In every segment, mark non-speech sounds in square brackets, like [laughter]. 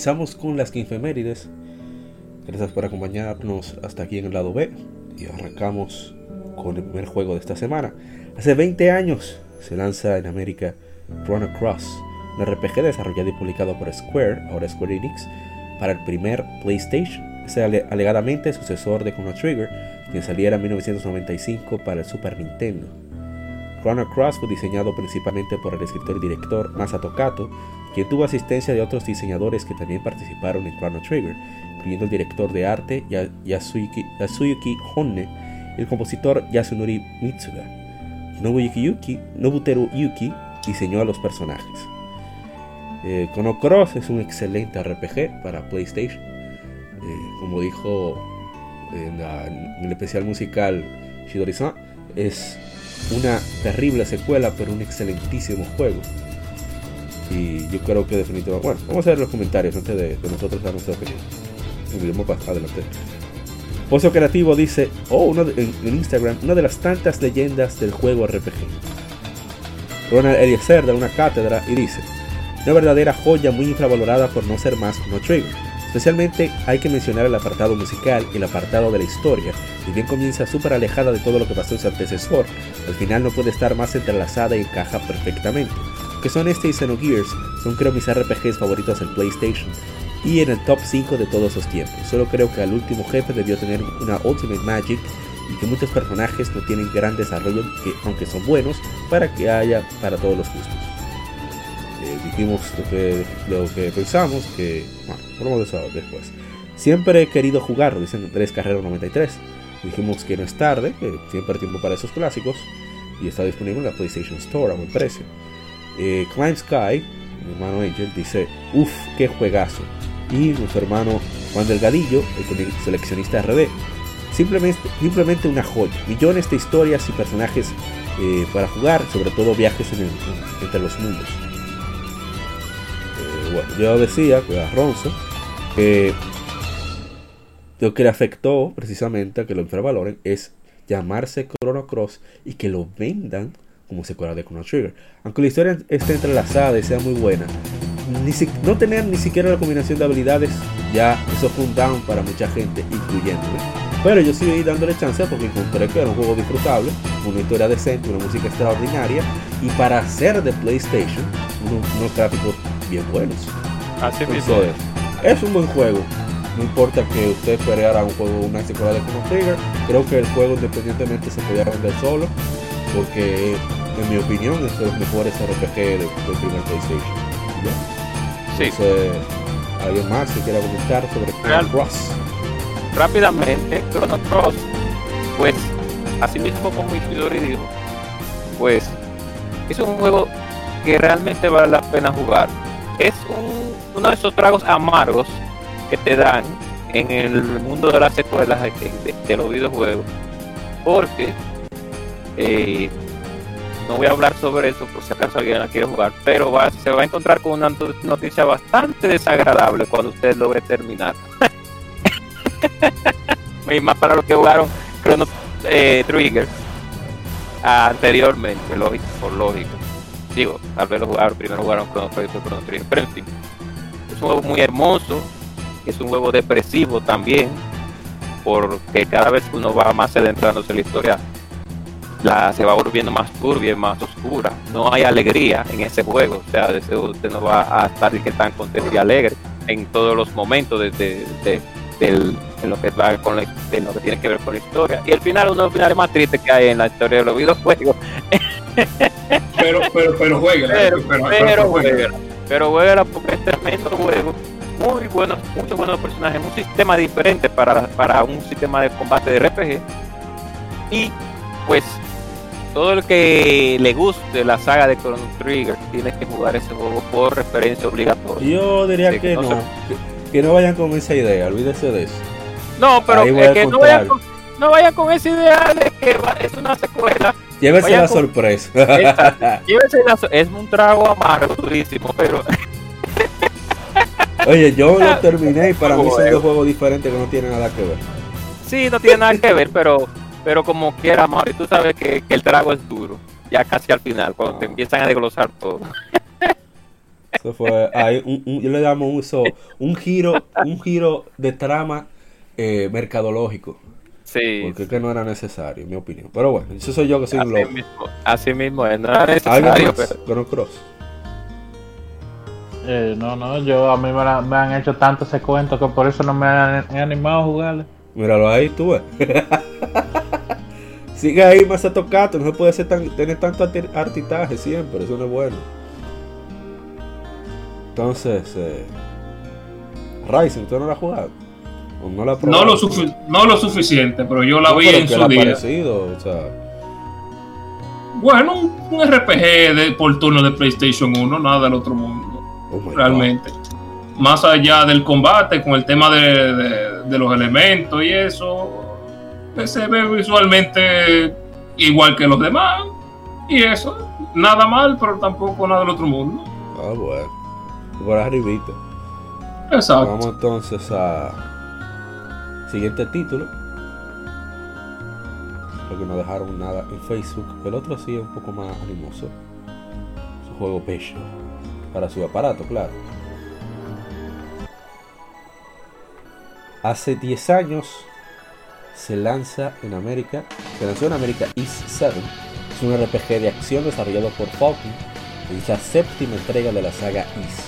Comenzamos con las quinfemérides. Gracias por acompañarnos hasta aquí en el lado B. Y arrancamos con el primer juego de esta semana. Hace 20 años se lanza en América Chrono Cross, un RPG desarrollado y publicado por Square, ahora Square Enix, para el primer PlayStation. Es alegadamente sucesor de Chrono Trigger, que saliera en 1995 para el Super Nintendo. Chrono Cross fue diseñado principalmente por el escritor y director Masato Kato, quien tuvo asistencia de otros diseñadores que también participaron en Chrono Trigger, incluyendo el director de arte Yasuyuki, Yasuyuki Honne el compositor Yasunori Mitsuga. Nobuyuki Nobuteru Yuki diseñó a los personajes. Eh, Chrono Cross es un excelente RPG para PlayStation. Eh, como dijo en, el especial musical Shidori-san, es una terrible secuela, pero un excelentísimo juego. Y yo creo que definitivamente. Bueno, vamos a ver los comentarios antes de, nosotros dar nuestra opinión. Vamos para adelante. Pozo Creativo dice: Oh, en, Instagram, una de las tantas leyendas del juego RPG. Ronald Eliezer da una cátedra y dice: Una verdadera joya muy infravalorada por no ser más como Trigger. Especialmente hay que mencionar el apartado musical el apartado de la historia. Si bien comienza súper alejada de todo lo que pasó en su antecesor, al final no puede estar más entrelazada y encaja perfectamente que son este y Xenogears, son creo mis RPGs favoritos en PlayStation y en el top 5 de todos los tiempos. Solo creo que al último jefe debió tener una Ultimate Magic y que muchos personajes no tienen gran desarrollo, que, aunque son buenos, para que haya para todos los gustos. Eh, dijimos lo que, lo que pensamos, que bueno, vamos a después. Siempre he querido jugarlo, dicen Andrés Carrero 93. Dijimos que no es tarde, que siempre hay tiempo para esos clásicos y está disponible en la PlayStation Store a buen precio. Eh, Climb Sky, mi hermano Angel, dice, uff, qué juegazo. Y nuestro hermano Juan Delgadillo, el seleccionista RD, simplemente, simplemente una joya. Millones de historias y personajes eh, para jugar, sobre todo viajes entre los mundos. Eh, bueno, yo decía, que a Ronzo, que lo que le afectó precisamente a que lo infravaloren es llamarse Chrono Cross y que lo vendan como secuela de Chrono Trigger. Aunque la historia esté entrelazada y sea muy buena, ni no tener ni siquiera la combinación de habilidades, ya eso fue un down para mucha gente, incluyéndome. Pero yo seguí dándole chance porque encontré que era un juego disfrutable, una historia decente, una música extraordinaria y para hacer de PlayStation unos, gráficos bien buenos. Así mismo. Es un buen juego. No importa que usted esperara un juego, una secuela de Chrono Trigger, creo que el juego independientemente se podía vender solo, porque en mi opinión, es de los mejores RPG del, primer PlayStation. Sí. Entonces, ¿alguien más que quiera comentar sobre Chrono Cross? Rápidamente, Chrono Cross, pues, así mismo como Isidori dijo, pues, es un juego que realmente vale la pena jugar. Es uno de esos tragos amargos que te dan en el mundo de las secuelas de, de los videojuegos. Porque eh, no voy a hablar sobre eso por si acaso alguien la quiere jugar, pero se va a encontrar con una noticia bastante desagradable cuando usted logre terminar. [laughs] y más para los que jugaron Chrono eh, Trigger anteriormente, lógico, por lógico. Digo, tal vez lo jugaron, primero jugaron Chrono Trigger, Chrono Trigger, pero en fin. Es un juego muy hermoso, es un juego depresivo también, porque cada vez uno va más adentrándose en la historia la, se va volviendo más turbia y más oscura. No hay alegría en ese juego. O sea, usted no va a estar que tan contento y alegre en todos los momentos de, del, de lo que va con lo que tiene que ver con la historia. Y el final uno de los finales más tristes que hay en la historia de los videojuegos. [laughs] pero, pero, pero juega, pero, pero, pero, juega. Pero juega porque es tremendo juego. Muy buenos, muchos buenos personajes, un sistema diferente para, para un sistema de combate de RPG. Y pues todo el que le guste la saga de Chrono Trigger tiene que jugar ese juego por referencia obligatoria. Yo diría que, no, que, no vayan con esa idea, olvídese de eso. No, pero que no vayan, con, no vayan, con, esa idea de que es una secuela. Llévese la sorpresa. [laughs] [laughs] llévese la Es un trago amargo, durísimo, pero. [laughs] Oye, yo lo terminé y para mí son dos juegos diferentes que no tienen nada que ver. Sí, no tiene nada que ver, pero pero como quiera, Mauri, tú sabes que, el trago es duro, ya casi al final, cuando te empiezan a desglosar todo. [laughs] Eso fue, un, yo le llamo uso, un giro, un giro de trama eh, mercadológico. Sí. Porque es que no era necesario, en mi opinión. Pero bueno, eso soy yo que soy un loco. así mismo, no era necesario. Pero... Cross. Eh, no, no, yo a mí me, me, han hecho tanto ese cuento que por eso no me han, animado a jugarle. Míralo ahí, tú ves. [laughs] Sigue ahí más a tocar, no se puede tener tanto artitaje siempre, eso no es bueno. Entonces, eh, Ryzen, ¿usted no la ha jugado? no, la no, lo no lo suficiente, pero yo la vi en su día. Parecido, o sea... Bueno, un, RPG de, por turno de PlayStation 1, nada del otro mundo. Oh realmente. Más allá del combate, con el tema de, de los elementos y eso, se ve visualmente igual que los demás. Y eso, nada mal, pero tampoco nada del otro mundo. Ah, bueno. Por arribita. Exacto. Vamos entonces a siguiente título. Porque no dejaron nada en Facebook. El otro sí es un poco más animoso. Su juego pecho. Para su aparato, claro. Hace 10 años se lanza en América, se lanzó en América East 7, es un RPG de acción desarrollado por Falcon, es la séptima entrega de la saga East.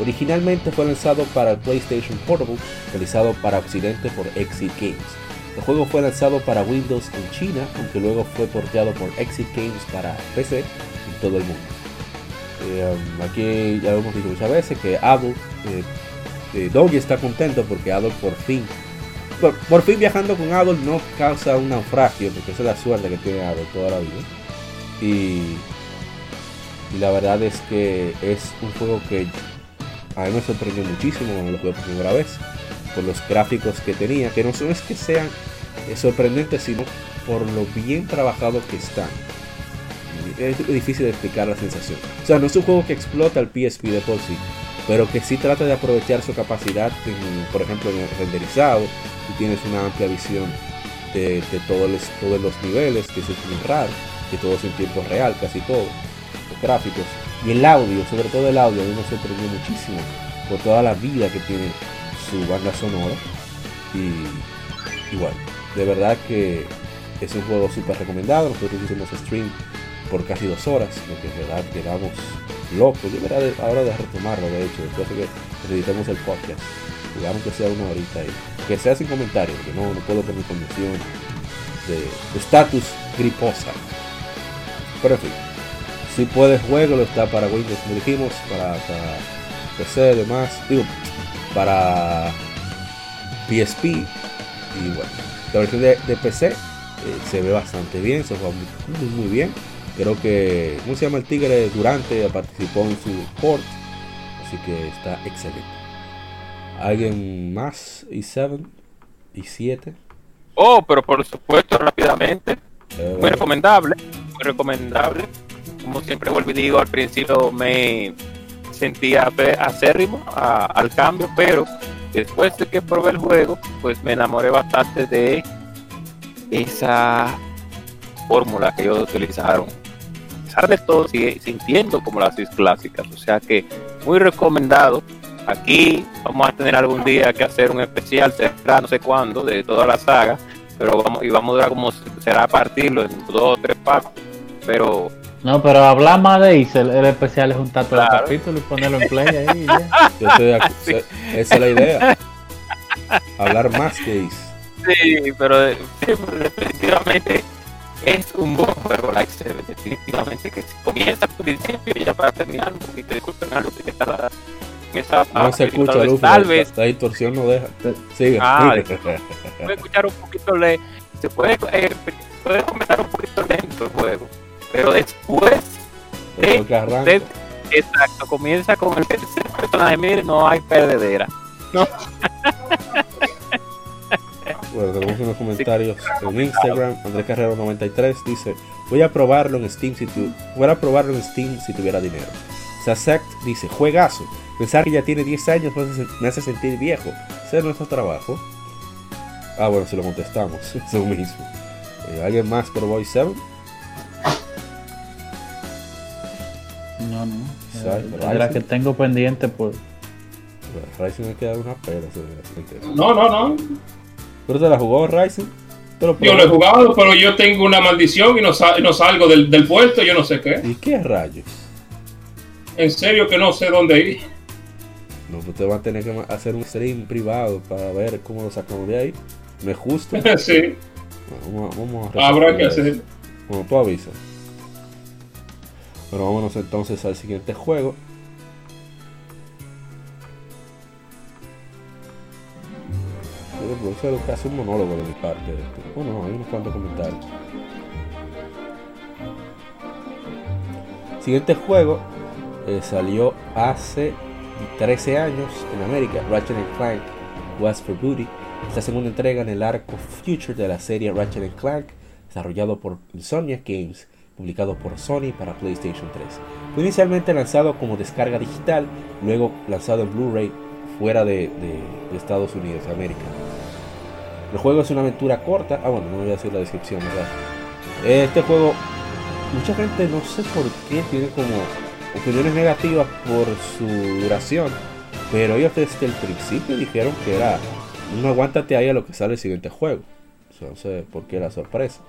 Originalmente fue lanzado para el PlayStation Portable, realizado para Occidente por Exit Games. El juego fue lanzado para Windows en China, aunque luego fue porteado por Exit Games para PC en todo el mundo. Eh, um, aquí ya hemos dicho muchas veces que eh, eh, Doggy está contento porque Adult por fin por, fin viajando con Adol no causa un naufragio, porque esa es la suerte que tiene Adol toda la vida. Y, la verdad es que es un juego que a mí me sorprendió muchísimo cuando lo jugué por primera vez, por los gráficos que tenía, que no son es que sean eh, sorprendentes, sino por lo bien trabajado que están. Es difícil de explicar la sensación. O sea, no es un juego que explota el PSP de por sí, pero que sí trata de aprovechar su capacidad, por ejemplo, en el renderizado. Y tienes una amplia visión de, todos, los, niveles, que es muy raro, que todo es en tiempo real, casi todo, los gráficos. Y el audio, sobre todo el audio, a mí me sorprendió muchísimo por toda la vida que tiene su banda sonora. Y, igual de verdad que es un juego súper recomendado. Nosotros hicimos stream por casi dos horas, lo que de verdad quedamos loco. Yo verá ahora de retomarlo, de hecho, después de que editemos el podcast. Digamos que sea una horita ahí. Que sea sin comentarios, porque no, no puedo por mi condición de estatus griposa. Pero en fin, si puede juego, está para Windows, como dijimos, para, para PC, demás, digo, para PSP. Y bueno, la versión de, PC eh, se ve bastante bien, se juega muy bien Creo que, ¿cómo se llama el Tigre? Durante participó en su port. Así que está excelente. ¿Alguien más? ¿Y 7? ¿Y 7? Oh, pero por supuesto, rápidamente. Eh, muy recomendable. Muy recomendable. Como siempre vuelvo y digo, al principio me sentía acérrimo al cambio, pero después de que probé el juego, pues me enamoré bastante de esa fórmula que ellos utilizaron pesar de todo sigue sintiendo como las seis clásicas. O sea que muy recomendado. Aquí vamos a tener algún día que hacer un especial, será no sé cuándo, de toda la saga, pero vamos y vamos a durar como será partirlo en dos o tres partes. Pero no, pero hablar más de Ace, el, especial es un tanto de capítulo y ponerlo en play ahí. [laughs] Esa es la idea. hablar más que Ace. Sí, pero, sí, pero definitivamente es un buen juego, like definitivamente que si comienza al principio y ya para terminar un poquito, disculpen algo que está esa No se escucha, tal vez, Luffy, tal la- vez La distorsión no deja. Sigue. Ah, sigue. puede escuchar un poquito le, se puede eh, puede comenzar un poquito lento el juego, pero después arranca. usted exacto comienza con el tercer personaje, mire, no hay perdedera. [laughs] Bueno, tenemos unos comentarios en Instagram. Andrés Carrero 93 dice: Voy a probarlo en Steam si tu... Voy a probarlo en Steam si tuviera dinero. Sasect dice: Juegazo. Pensar que ya tiene 10 años me hace, sentir viejo. Ese es nuestro trabajo. Ah, bueno, si lo contestamos. [laughs] Eso mismo. Eh, ¿Alguien más por Boy 7? No, no. Sabe, Eh, Es la que tengo pendiente por. Bueno, Ryzen me queda una pera. No, no, no. ¿Pero te la jugó Ryzen? ¿Te lo Yo lo he jugado, pero yo tengo una maldición y no, sa- no salgo del, del puerto, yo no sé qué. ¿Y qué rayos? En serio que no sé dónde ir. No, pues te va a tener que hacer un stream privado para ver cómo lo sacamos de ahí. ¿No es justo? [laughs] sí, vamos, vamos a habrá que hacer. Bueno, tú avisas. Bueno, vámonos entonces al siguiente juego. Casi un monólogo de mi parte. Bueno, no, hay unos cuantos comentarios. Siguiente juego eh, salió hace 13 años en América. Ratchet Clank West for Booty. Esta segunda entrega en el arco Future de la serie Ratchet Clank, desarrollado por Insomniac Games, publicado por Sony para PlayStation 3. Fue inicialmente lanzado como descarga digital, luego lanzado en Blu-ray fuera de, de- de Estados Unidos, América. El juego es una aventura corta. Ah, bueno, no voy a decir la descripción, ¿verdad? Este juego, mucha gente no sé por qué tiene como opiniones negativas por su duración, pero ellos desde el principio dijeron que era un aguántate ahí a lo que sale el siguiente juego. No sé por qué la sorpresa.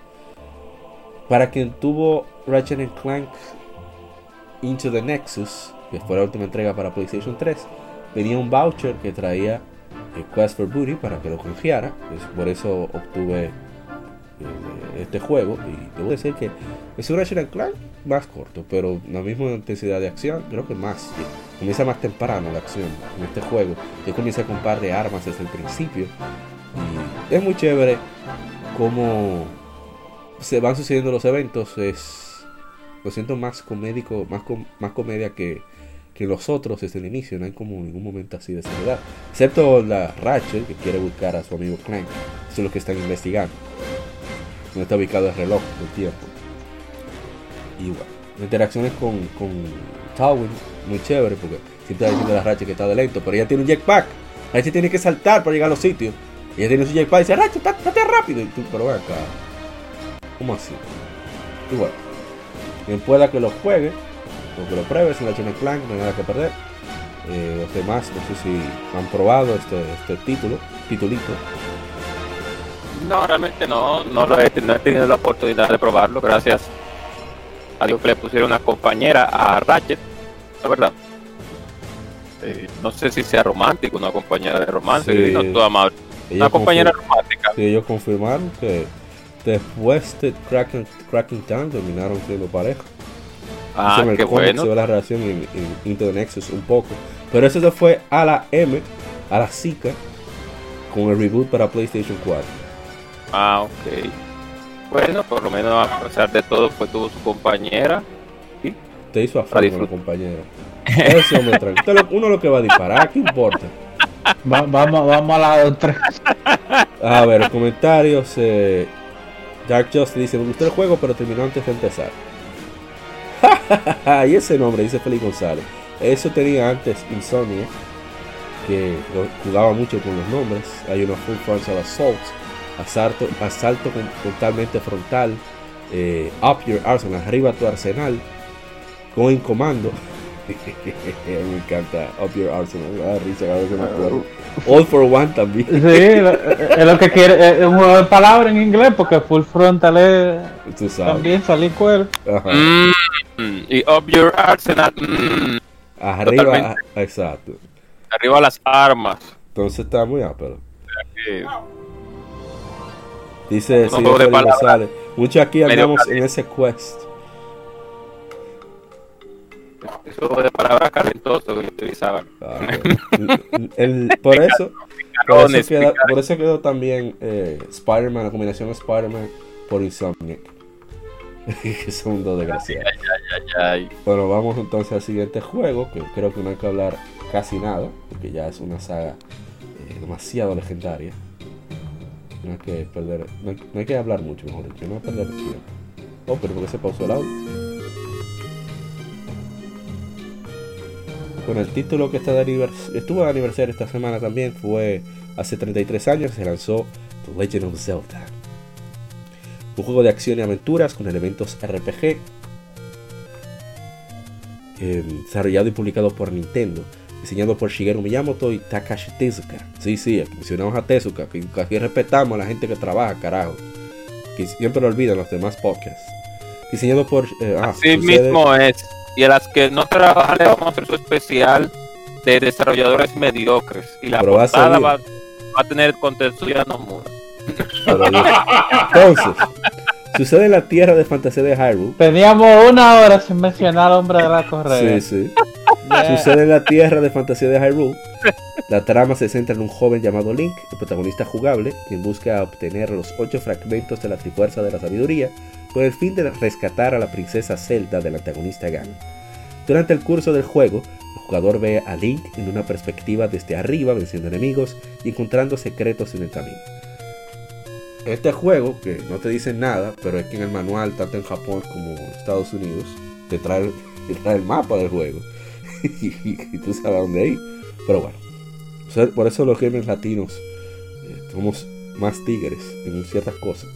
Para quien tuvo Ratchet Clank Into the Nexus, que fue la última entrega para PlayStation 3, venía un voucher que traía Quest for Booty para que lo canjeara. pues, por eso obtuve eh, este juego. Y debo decir que es un Ratchet Clank más corto, pero la misma intensidad de acción, creo que más. Comienza más temprano la acción en este juego. Yo comienza con un par de armas desde el principio. Y es muy chévere cómo se van sucediendo los eventos. Es, lo siento más comédico, más, com- más comedia que, que los otros desde el inicio. No hay como ningún momento así de seriedad. Excepto la Ratchet que quiere buscar a su amigo Clank. Eso es lo que están investigando. Donde está ubicado el reloj del tiempo. Y interacciones con, con Tawin, muy chévere, porque siempre está diciendo a la Ratchet que está de lento, pero ella tiene un jetpack. Ratchet tiene que saltar para llegar a los sitios. Ella tiene su jetpack y dice, está- estate rápido. Y tú, pero ven acá. ¿Cómo así? Y bueno, quien pueda que lo juegue, o que lo pruebe, sin la China Clank, no hay nada que perder. Eh, los demás, no sé si han probado este, este título, titulito. No, realmente no, no, lo he, no he tenido la oportunidad de probarlo, gracias a Dios que le pusieron una compañera a Ratchet, la verdad. Eh, no sé si sea romántico, una compañera de romance, Sí. no toda amable. Ellos Una compañera romántica. sí, ellos confirmaron que después de Cracking, Cracking Town terminaron siendo pareja. Ah, Eso el cómic bueno. se ve la relación en, en Into the Nexus un poco. Pero eso se fue a la M, a la Zika, con el reboot para PlayStation 4. Ah, ok. Bueno, por lo menos a pesar de todo, pues tuvo su compañera. Te hizo a Para fuego, compañero. Usted lo- Uno lo que va a disparar, ¿qué importa? Va- vamos, vamos a la otra. A ver, comentarios. Eh, Dark Just dice: Me gustó el juego, pero terminó antes de empezar. [laughs] y ese nombre, dice Félix González. Eso tenía antes Insomnia, que jugaba mucho con los nombres. Hay unos Full Frontal Assault, asalto, asalto totalmente frontal, eh, Up Your Arsenal, arriba tu arsenal, Going Commando. [laughs] [laughs] me encanta Up Your Arsenal, me da risa cada vez que me acuerdo. All for One también. Sí, es lo que quiere. Es un juego de palabras en inglés porque full frontal es Tú sabes. también salir cuero. Ajá. Mm, y Up Your Arsenal. mm, Arriba, Totalmente. ah, exacto. arriba las armas. Entonces está muy ápero. que Dice palabras. González. Muchos aquí andamos en ese quest. Eso de palabras calentosas que utilizaban. Ah, el- el- por eso, por eso, Picarones, queda- picarones. por eso quedó también eh, Spider-Man, la combinación de Spider-Man por Insomniac. [laughs] son dos desgraciados. Bueno, vamos entonces al siguiente juego, que creo que no hay que hablar casi nada, porque ya es una saga eh, demasiado legendaria. No hay que perder, no hay, no hay que hablar mucho, mejor dicho, no hay que perder tiempo. Oh, pero ¿por qué se pausó el audio? Con el título que está de anivers- estuvo de aniversario esta semana también fue hace 33 años se lanzó The Legend of Zelda. Un juego de acción y aventuras con elementos RPG eh, desarrollado y publicado por Nintendo, diseñado por Shigeru Miyamoto y Takashi Tezuka. Sí, sí, aquí mencionamos a Tezuka, que aquí respetamos a la gente que trabaja, carajo. Que siempre lo olvidan los demás podcasts. Diseñado por... eh, ah, Así sucede- mismo es. Y a las que no trabajan le vamos a hacer su especial de desarrolladores mediocres. Y la Pero va a portada va, va a tener contexto ya no muda. Entonces, sucede en la tierra de fantasía de Hyrule. Teníamos una hora sin mencionar al hombre de la correa. Sí, sí. Ya. Sucede en la tierra de fantasía de Hyrule. La trama se centra en un joven llamado Link, el protagonista jugable, quien busca obtener los ocho fragmentos de la Trifuerza de la Sabiduría con el fin de rescatar a la princesa Zelda del antagonista Ganon. Durante el curso del juego, el jugador ve a Link en una perspectiva desde arriba venciendo enemigos y encontrando secretos en el camino. Este juego, que no te dice nada, pero es que en el manual, tanto en Japón como en Estados Unidos, te trae, te trae el mapa del juego. [laughs] y, tú sabes dónde ir. Pero bueno, por eso los gamers latinos eh, somos más tigres en ciertas cosas.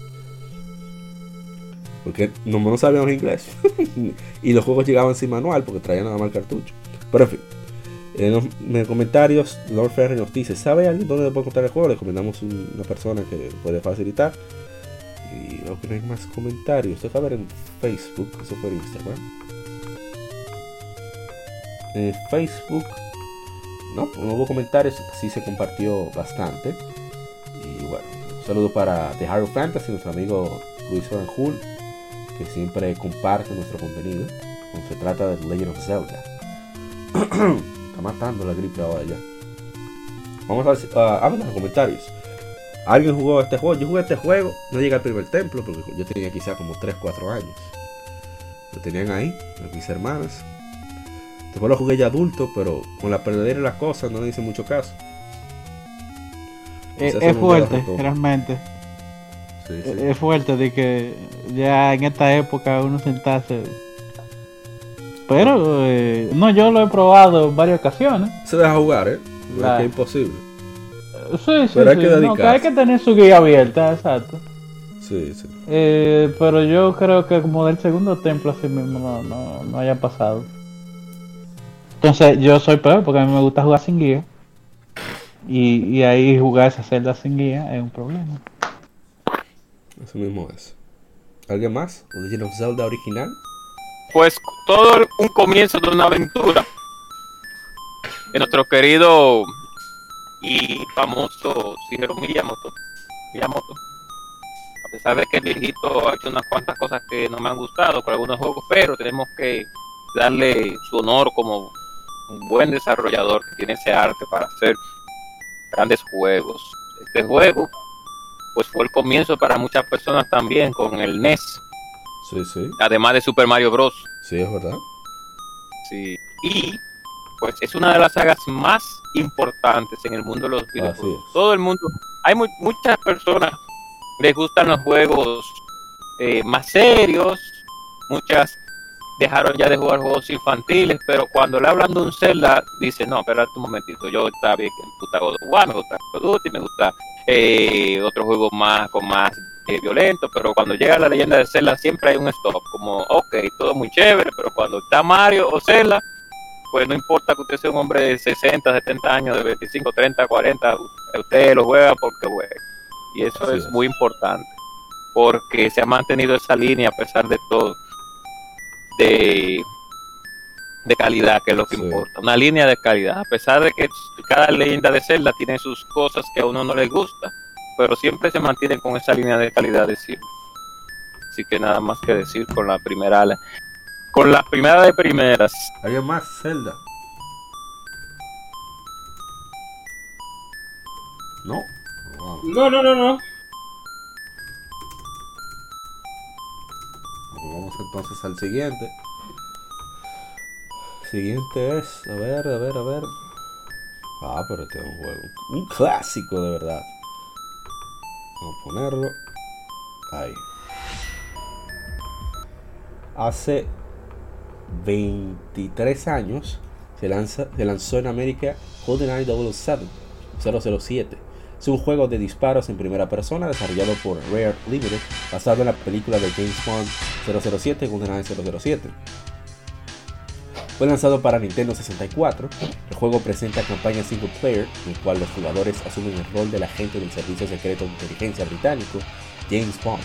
Porque no, no sabíamos inglés. [laughs] y los juegos llegaban sin manual porque traían nada más cartucho. Pero en fin. En los en los comentarios, Lord Ferry nos dice: ¿Sabe alguien dónde puede encontrar el juego? Le recomendamos un- una persona que puede facilitar. Y veo que no hay más comentarios. Deja ver en Facebook. Eso fue Instagram. Facebook. No, no hubo comentarios. Sí se compartió bastante. Y bueno, un saludo para The Hero Fantasy, nuestro amigo Luis Oranjul, que siempre comparte nuestro contenido. Cuando se trata de The Legend of Zelda. [clears throat] Está matando la gripe ahora ya. Vamos a ver si. hablen en los comentarios. ¿Alguien jugó este juego? Yo jugué este juego. No llegué al primer templo porque yo tenía quizá como 3-4 años. Lo tenían ahí, mis hermanas. Después lo jugué ya adulto, pero con la perdedera y las cosas no le hice mucho caso. Es, Quizás fuerte, realmente. Sí, sí. Es fuerte de que ya en esta época uno sentarse. Pero, eh, no, yo lo he probado en varias ocasiones. Se deja jugar, ¿eh? La- es que es imposible. Sí, sí, Pero hay sí, que no, hay que tener su guía abierta, exacto. Sí, sí. Eh, pero yo creo que como del segundo templo así mismo no, no, no haya pasado. Entonces yo soy peor porque a mí me gusta jugar sin guía. Y, y ahí jugar esa celda sin guía es un problema. Eso mismo es. ¿Alguien más? ¿The Legend of Zelda original? Pues todo un comienzo de una aventura de nuestro querido y famoso Shigeru Miyamoto. Miyamoto. A pesar de que el viejito ha hecho unas cuantas cosas que no me han gustado con algunos juegos, pero tenemos que darle su honor como un buen desarrollador que tiene ese arte para hacer grandes juegos. Este juego pues fue el comienzo para muchas personas también con el NES, Sí, sí. además de Super Mario Bros. Sí, es verdad. Sí. Y pues es una de las sagas más importantes en el mundo de los Así videojuegos. es. Todo el mundo, hay mu- muchas personas les gustan los juegos eh, más serios, muchas dejaron ya de jugar juegos infantiles, pero cuando le hablan de un Zelda, dice, no, espérate un momentito, yo está bien, que me gusta God of War, me gusta Call me gusta eh, otros juegos más con más eh, violentos, pero cuando llega la leyenda de Zelda siempre hay un stop, como, ok, todo muy chévere, pero cuando está Mario o Zelda, pues no importa que usted sea un hombre de 60, 70 años, de 25, 30, 40, usted lo juega porque juega. Y eso es. muy importante, porque se ha mantenido esa línea a pesar de todo, de de calidad, que es lo que importa, una línea de calidad, a pesar de que cada leyenda de Zelda tiene sus cosas que a uno no le gusta, pero siempre se mantienen con esa línea de calidad de siempre. Así que nada más que decir con la primera con la primera de primeras. ¿Alguien más, Zelda? ¿No? No, no, no, no. Entonces al siguiente. Siguiente es, a ver, a ver, a ver. Ah, pero este es un juego, un clásico de verdad. Vamos a ponerlo ahí. Hace 23 años se, lanza, se lanzó en América GoldenEye 007, 007. Es un juego de disparos en primera persona desarrollado por Rare Limited, basado en la película de James Bond 007, GoldenEye 007. Fue lanzado para Nintendo 64. El juego presenta campaña single player, en el cual los jugadores asumen el rol del agente del Servicio Secreto de Inteligencia británico, James Bond,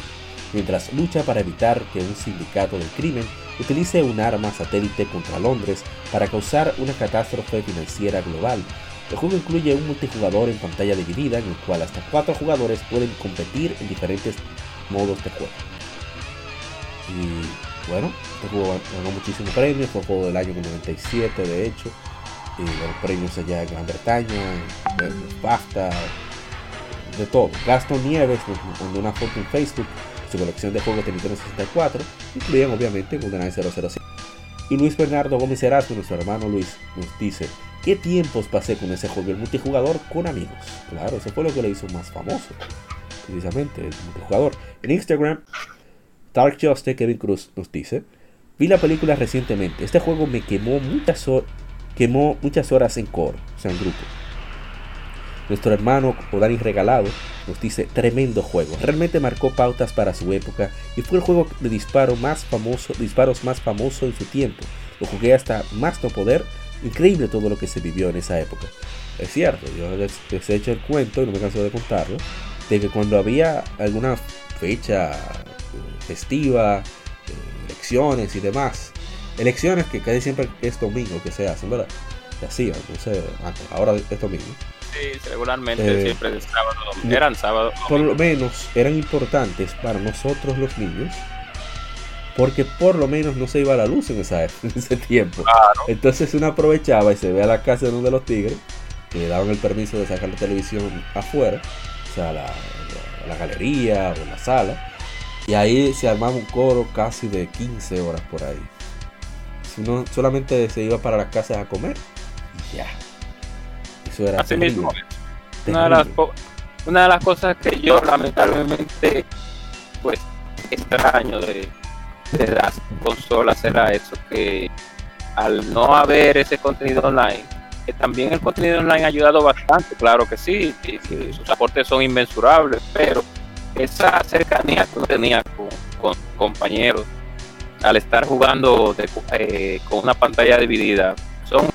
mientras lucha para evitar que un sindicato del crimen utilice un arma satélite contra Londres para causar una catástrofe financiera global. El juego incluye un multijugador en pantalla dividida en el cual hasta cuatro jugadores pueden competir en diferentes modos de juego. Y bueno, este juego ganó muchísimos premios, fue juego del año 97 de hecho, y los premios allá en Gran Bretaña, en BAFTA, de todo. Gaston Nieves nos mandó una foto en Facebook su colección de juegos de Nintendo 64, incluían obviamente GoldenEye 007. Y Luis Bernardo Gómez Erasmo, nuestro hermano Luis, nos dice, ¿qué tiempos pasé con ese juego, el multijugador con amigos? Claro, eso fue lo que le hizo más famoso, precisamente, el multijugador. En Instagram, Dark Justice Kevin Cruz nos dice, vi la película recientemente, este juego me quemó muchas, quemó muchas horas en core, o sea, en grupo. Nuestro hermano Odani Regalado nos dice, tremendo juego, realmente marcó pautas para su época y fue el juego de disparo más famoso, disparos más famoso en su tiempo. Lo jugué hasta más no poder, increíble todo lo que se vivió en esa época. Es cierto, yo les, les he hecho el cuento y no me canso de contarlo, de que cuando había alguna fecha festiva, eh, elecciones y demás. Elecciones que casi siempre es domingo que se hacen, ¿verdad? Se hacían, no sé, antes, ahora es domingo. Sí, regularmente eh, siempre es sábado, eran sábado. Por lo menos eran importantes para nosotros los niños, porque por lo menos no se iba a la luz en, esa, [laughs] en ese tiempo. Entonces uno aprovechaba y se ve a la casa de uno de los tigres, que le daban el permiso de sacar la televisión afuera, o sea, la, la galería o la sala, y ahí se armaba un coro casi de 15 horas por ahí. Si uno solamente se iba para las casas a comer, ya. Eso era Así mismo. Una de, las, una de las cosas que yo lamentablemente pues extraño de, de las consolas era eso, que al no haber ese contenido online, que también el contenido online ha ayudado bastante, claro que sí, y sus aportes son inmensurables, pero esa cercanía que uno tenía con, compañeros al estar jugando eh, con una pantalla dividida son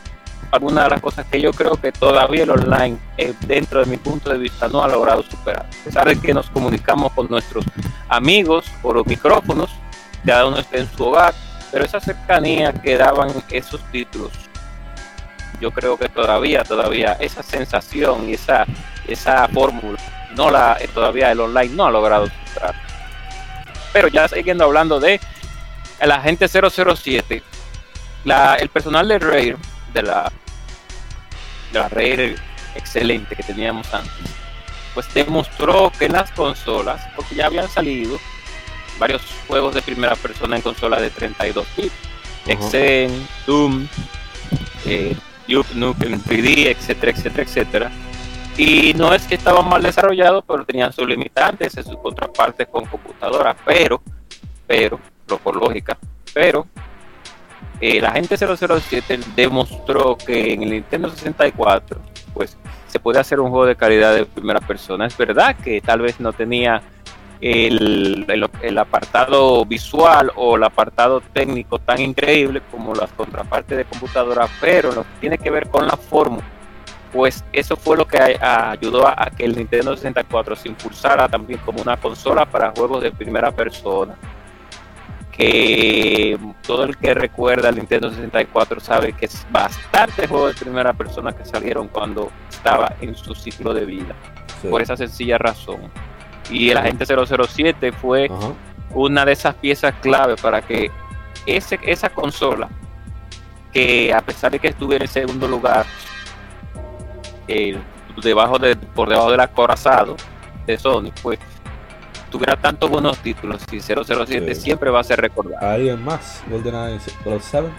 algunas de las cosas que yo creo que todavía el online, eh, dentro de mi punto de vista, no ha logrado superar. A pesar de que nos comunicamos con nuestros amigos por los micrófonos, cada uno está en su hogar, pero esa cercanía que daban esos títulos, yo creo que todavía, todavía esa sensación y esa, esa fórmula no la todavía el online no ha logrado superar. Pero ya siguiendo hablando de el agente 007, la, el personal de Rare, de la, de la Rare excelente que teníamos antes, pues demostró que las consolas, porque ya habían salido varios juegos de primera persona en consolas de 32 bits, Exen, Doom, eh, Duke Nukem 3D, etcétera, etcétera, etcétera y no es que estaban mal desarrollados, pero tenían sus limitantes en sus contrapartes con computadoras. Pero, pero, lo por lógica, pero eh, la gente 007 demostró que en el Nintendo 64, pues se puede hacer un juego de calidad de primera persona. Es verdad que tal vez no tenía el, el, apartado visual o el apartado técnico tan increíble como las contrapartes de computadora, pero no tiene que ver con la fórmula pues eso fue lo que ayudó a, que el Nintendo 64 se impulsara también como una consola para juegos de primera persona. que todo el que recuerda el Nintendo 64 sabe que es bastante juego de primera persona que salieron cuando estaba en su ciclo de vida. Por esa sencilla razón. Y el agente 007 fue una de esas piezas clave para que ese, esa consola, que a pesar de que estuviera en segundo lugar, debajo de, por debajo del acorazado de Sony, pues tuviera tantos buenos títulos y 007 siempre va a ser recordado. ¿Alguien más? GoldenEye 007.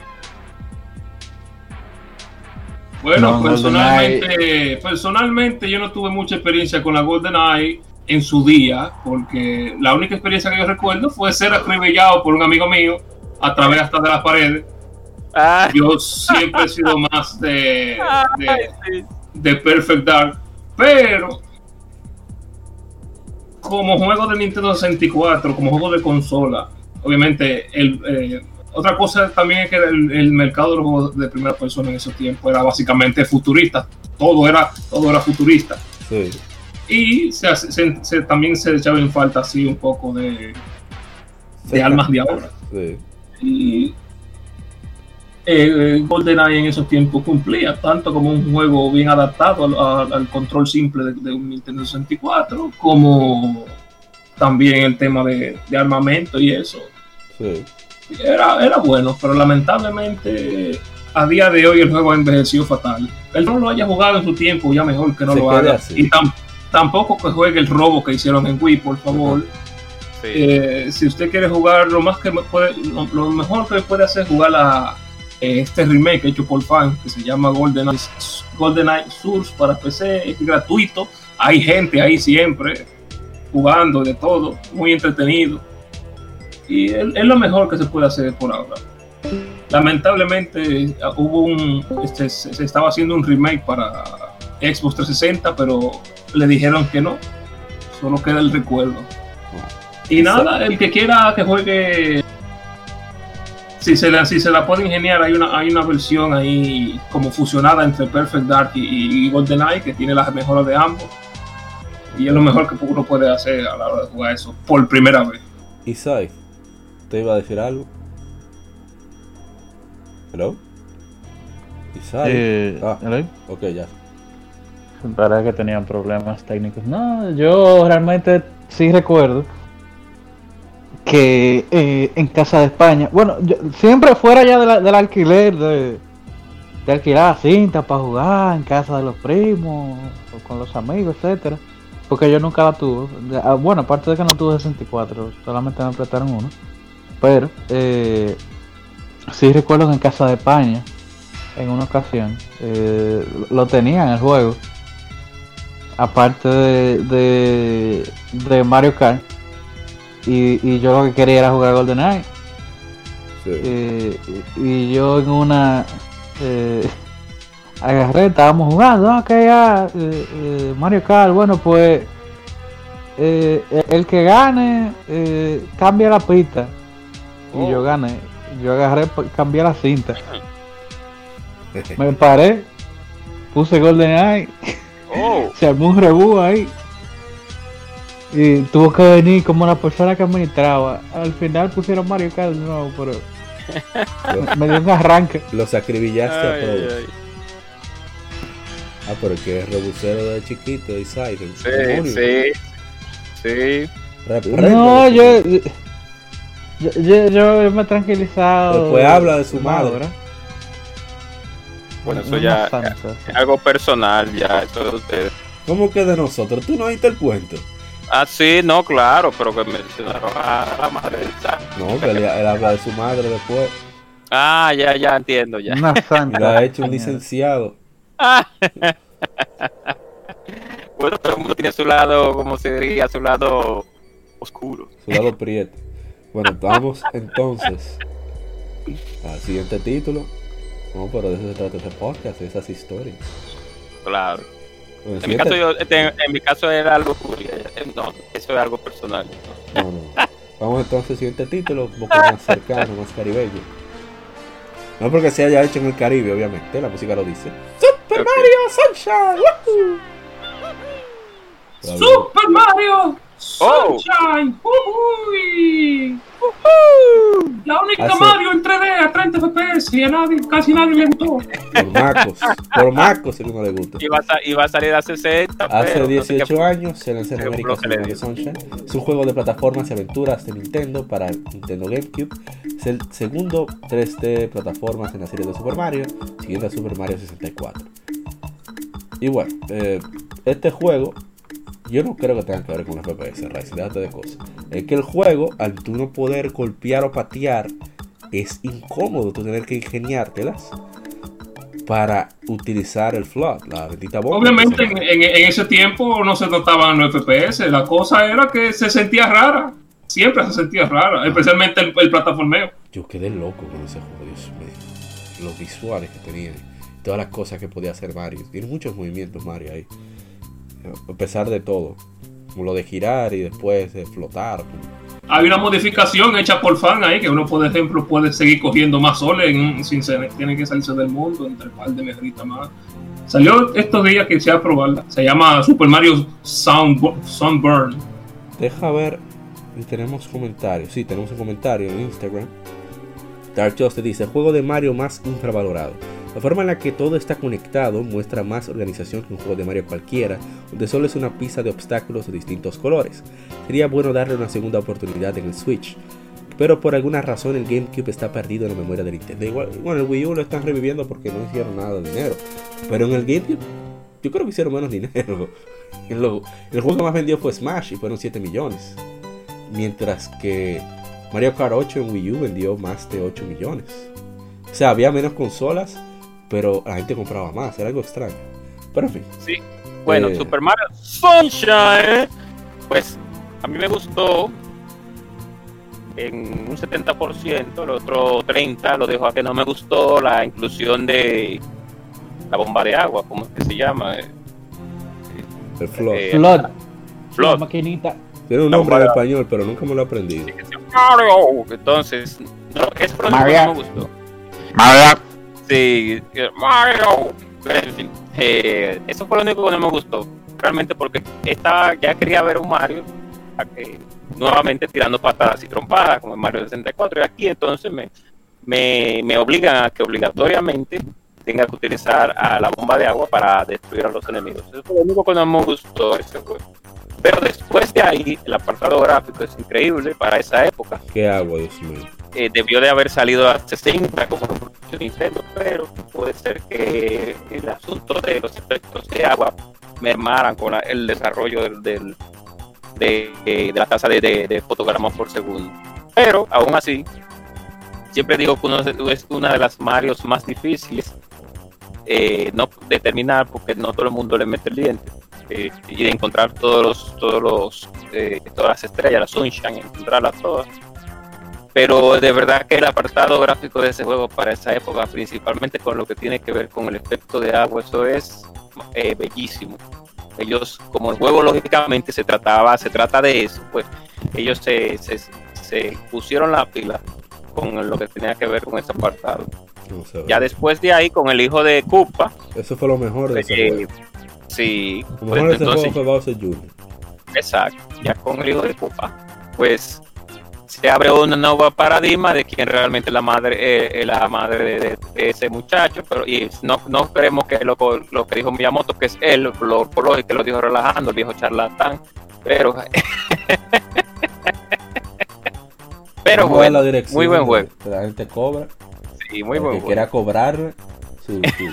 Bueno, personalmente, personalmente yo no tuve mucha experiencia con la GoldenEye en su día, porque la única experiencia que yo recuerdo fue ser acribillado por un amigo mío a través hasta de las paredes. Ah. Yo siempre he sido más de, [laughs] de Perfect Dark, pero como juego de Nintendo 64, como juego de consola, obviamente el, eh, otra cosa también es que el, mercado de los juegos de primera persona en ese tiempo era básicamente futurista, todo era, todo era futurista. Y se, también se echaba en falta así un poco de, de almas de ahora. Y eh, GoldenEye en esos tiempos cumplía tanto como un juego bien adaptado al, control simple de, un Nintendo 64, como también el tema de, armamento y eso. Era, era bueno, pero lamentablemente a día de hoy el juego ha envejecido fatal. Él no lo haya jugado en su tiempo, ya mejor que no lo haga. Y tampoco que juegue el robo que hicieron en Wii, por favor. Eh, si usted quiere jugar, lo más que puede, lo, mejor que puede hacer es jugar la eh, este remake hecho por fan que se llama GoldenEye, GoldenEye Source para PC, es gratuito. Hay gente ahí siempre jugando de todo, muy entretenido. Y es, lo mejor que se puede hacer por ahora. Lamentablemente hubo un, este, se estaba haciendo un remake para Xbox 360, pero le dijeron que no, solo queda el recuerdo. Y nada, el que quiera que juegue si se la, si se la puede ingeniar, hay una, hay una versión ahí como fusionada entre Perfect Dark y, GoldenEye que tiene las mejoras de ambos. Y es lo mejor que uno puede hacer a la hora de jugar eso por primera vez. Isai, ¿te iba a decir algo? ¿Hello? Isai. Eh, ah, ok, ya. Para que tenían problemas técnicos. No, yo realmente sí recuerdo que eh, en Casa de España, bueno, siempre fuera ya del alquiler, de, de alquilar cinta para jugar en casa de los primos, o con los amigos, etcétera porque yo nunca la tuve. Ah, bueno, aparte de que no tuve 64, solamente me prestaron uno. Pero eh, sí recuerdo que en Casa de España, en una ocasión, eh, lo tenían el juego. Aparte de, de, de Mario Kart y, yo lo que quería era jugar GoldenEye. Sí. Eh, y yo en una eh, [laughs] agarré, estábamos jugando, ok, ya, eh, Mario Kart, bueno, pues el que gane cambia la pista. Y yo oh. gané, yo agarré, cambié la cinta. [laughs] Me paré, puse GoldenEye, [laughs] oh. se armó un rebú ahí. Y tuvo que venir como la persona que administraba. Al final pusieron Mario Kart de nuevo, pero me dio un arranque. Los acribillaste a todos. Ah, pero que es robustero de chiquito y Siren. Sí, sí. Sí. no, yo, yo, yo, me he tranquilizado. Después habla de su madre. Bueno, eso ya es algo personal, ya, eso de ustedes. ¿Cómo que de nosotros? ¿Tú no oíste el cuento? Ah, sí, no, claro, pero que mencionaron a la madre del No, que él, habla de su madre después. Ah, ya, ya entiendo, ya. Una santa. Lo ha hecho un licenciado. [laughs] bueno, todo el mundo tiene su lado, como se diría, su lado oscuro. Su lado prieto. Bueno, vamos entonces al siguiente título. No, pero de eso se trata este podcast, de esas historias. Claro. En mi, caso yo, en, mi caso era algo no, eso es algo personal. No, no. Vamos entonces al siguiente título, un poco más cercano, más caribeño. No porque se haya hecho en el Caribe, obviamente, la música lo dice. ¡Super Mario Sunshine! ¡Super Mario Oh. Sunshine. Uy. La única Hace- Mario en 3D a 30 FPS y a nadie, casi nadie le gustó. Por Macos. Por Macos, si no le gusta. Iba a, iba a salir a 60. Hace pero no sé qué 18 fue. años se lanzó en América Super Mario Sunshine. Es un juego de plataformas y aventuras de Nintendo para Nintendo GameCube. Es el segundo 3D plataformas en la serie de Super Mario, siguiendo a Super Mario 64. Y bueno, eh, este juego yo no creo que tenga que ver con FPS, Rice, déjate de cosas. Es que el juego, al tú no poder golpear o patear, es incómodo tú tener que ingeniártelas para utilizar el flood, la bendita bomba. Obviamente en, en- en ese tiempo no se notaban los FPS, la cosa era que se sentía rara, siempre se sentía rara, especialmente el, el plataformeo. Yo quedé loco con ese juego, Dios mío. Los visuales que tenía, todas las cosas que podía hacer Mario. Tiene muchos movimientos Mario ahí. A pesar de todo. Como lo de girar y después de flotar. Hay una modificación hecha por fan ahí, que uno, por ejemplo, puede seguir cogiendo más sol en- sin ser, tiene que salirse del mundo, entre par de mejoritas más. Salió estos días que se a probarla. Se llama Super Mario Sound, Sunburn. Deja ver si tenemos comentarios. Sí, tenemos un comentario en Instagram. Dark Justice dice, juego de Mario más infravalorado. La forma en la que todo está conectado muestra más organización que un juego de Mario cualquiera, donde solo es una pista de obstáculos de distintos colores. Sería bueno darle una segunda oportunidad en el Switch. Pero por alguna razón el GameCube está perdido en la memoria de Nintendo. Igual, bueno, el Wii U lo están reviviendo porque no hicieron nada de dinero. Pero en el GameCube, yo creo que hicieron menos dinero. [laughs] El, juego más vendió fue Smash y fueron 7 millones. Mientras que Mario Kart 8 en Wii U vendió más de 8 millones. O sea, había menos consolas, pero la gente compraba más. Era algo extraño. Pero en fin. Sí. Bueno, Eh. Super Mario Sunshine. Pues a mí me gustó en un 70%, el otro 30% lo dejo a que no me gustó la inclusión de la bomba de agua, ¿cómo es que se llama? Eh, El Flood. Eh, Flood. La Flood. maquinita. Tiene un nombre en español, pero nunca me lo he aprendido. Mario. Entonces, no, es por eso que Mario. no me gustó. Sí, eh, Mario. Eh, eso fue lo único que no me gustó. Realmente porque estaba, ya quería ver un Mario nuevamente tirando patadas y trompadas como en Mario 64 y aquí entonces me, me, me obligan a que obligatoriamente tenga que utilizar a la bomba de agua para destruir a los enemigos. Eso fue lo único que no me gustó. Pero después de ahí, el apartado gráfico es increíble para esa época ¿Qué agua, Dios mío? Eh, debió de haber salido a 60 como Nintendo, pero puede ser que el asunto de los efectos de agua mermaran con el desarrollo del, del- de, eh, de la tasa de, de- fotogramas por segundo. Pero aún así, siempre digo que uno es una de las Marios más difíciles eh, no determinar porque no todo el mundo le mete el diente eh, y de encontrar todos los todos los eh, todas las estrellas las sunshine encontrarlas todas pero de verdad que el apartado gráfico de ese juego para esa época, principalmente con lo que tiene que ver con el efecto de agua, eso es eh, bellísimo. Ellos, como el juego lógicamente se trataba, se trata de eso, pues ellos se, se, se pusieron la pila con lo que tenía que ver con ese apartado. No sé. Ya después de ahí, con el hijo de Koopa, Eso fue lo mejor de ese eh, juego. sí, Lo pues, mejor de ese entonces juego fue Bowser Jr. Exacto, ya con el hijo de Koopa, pues se abre un nuevo paradigma de quién realmente es la madre, eh, la madre de, ese muchacho, pero y no, no creemos que lo, lo que dijo Miyamoto, que es él, lo, por lo que lo dijo relajando, el viejo charlatán, pero [laughs] pero la bueno, muy buen juego, la gente cobra. sí, muy buen que quiera cobrar su, su.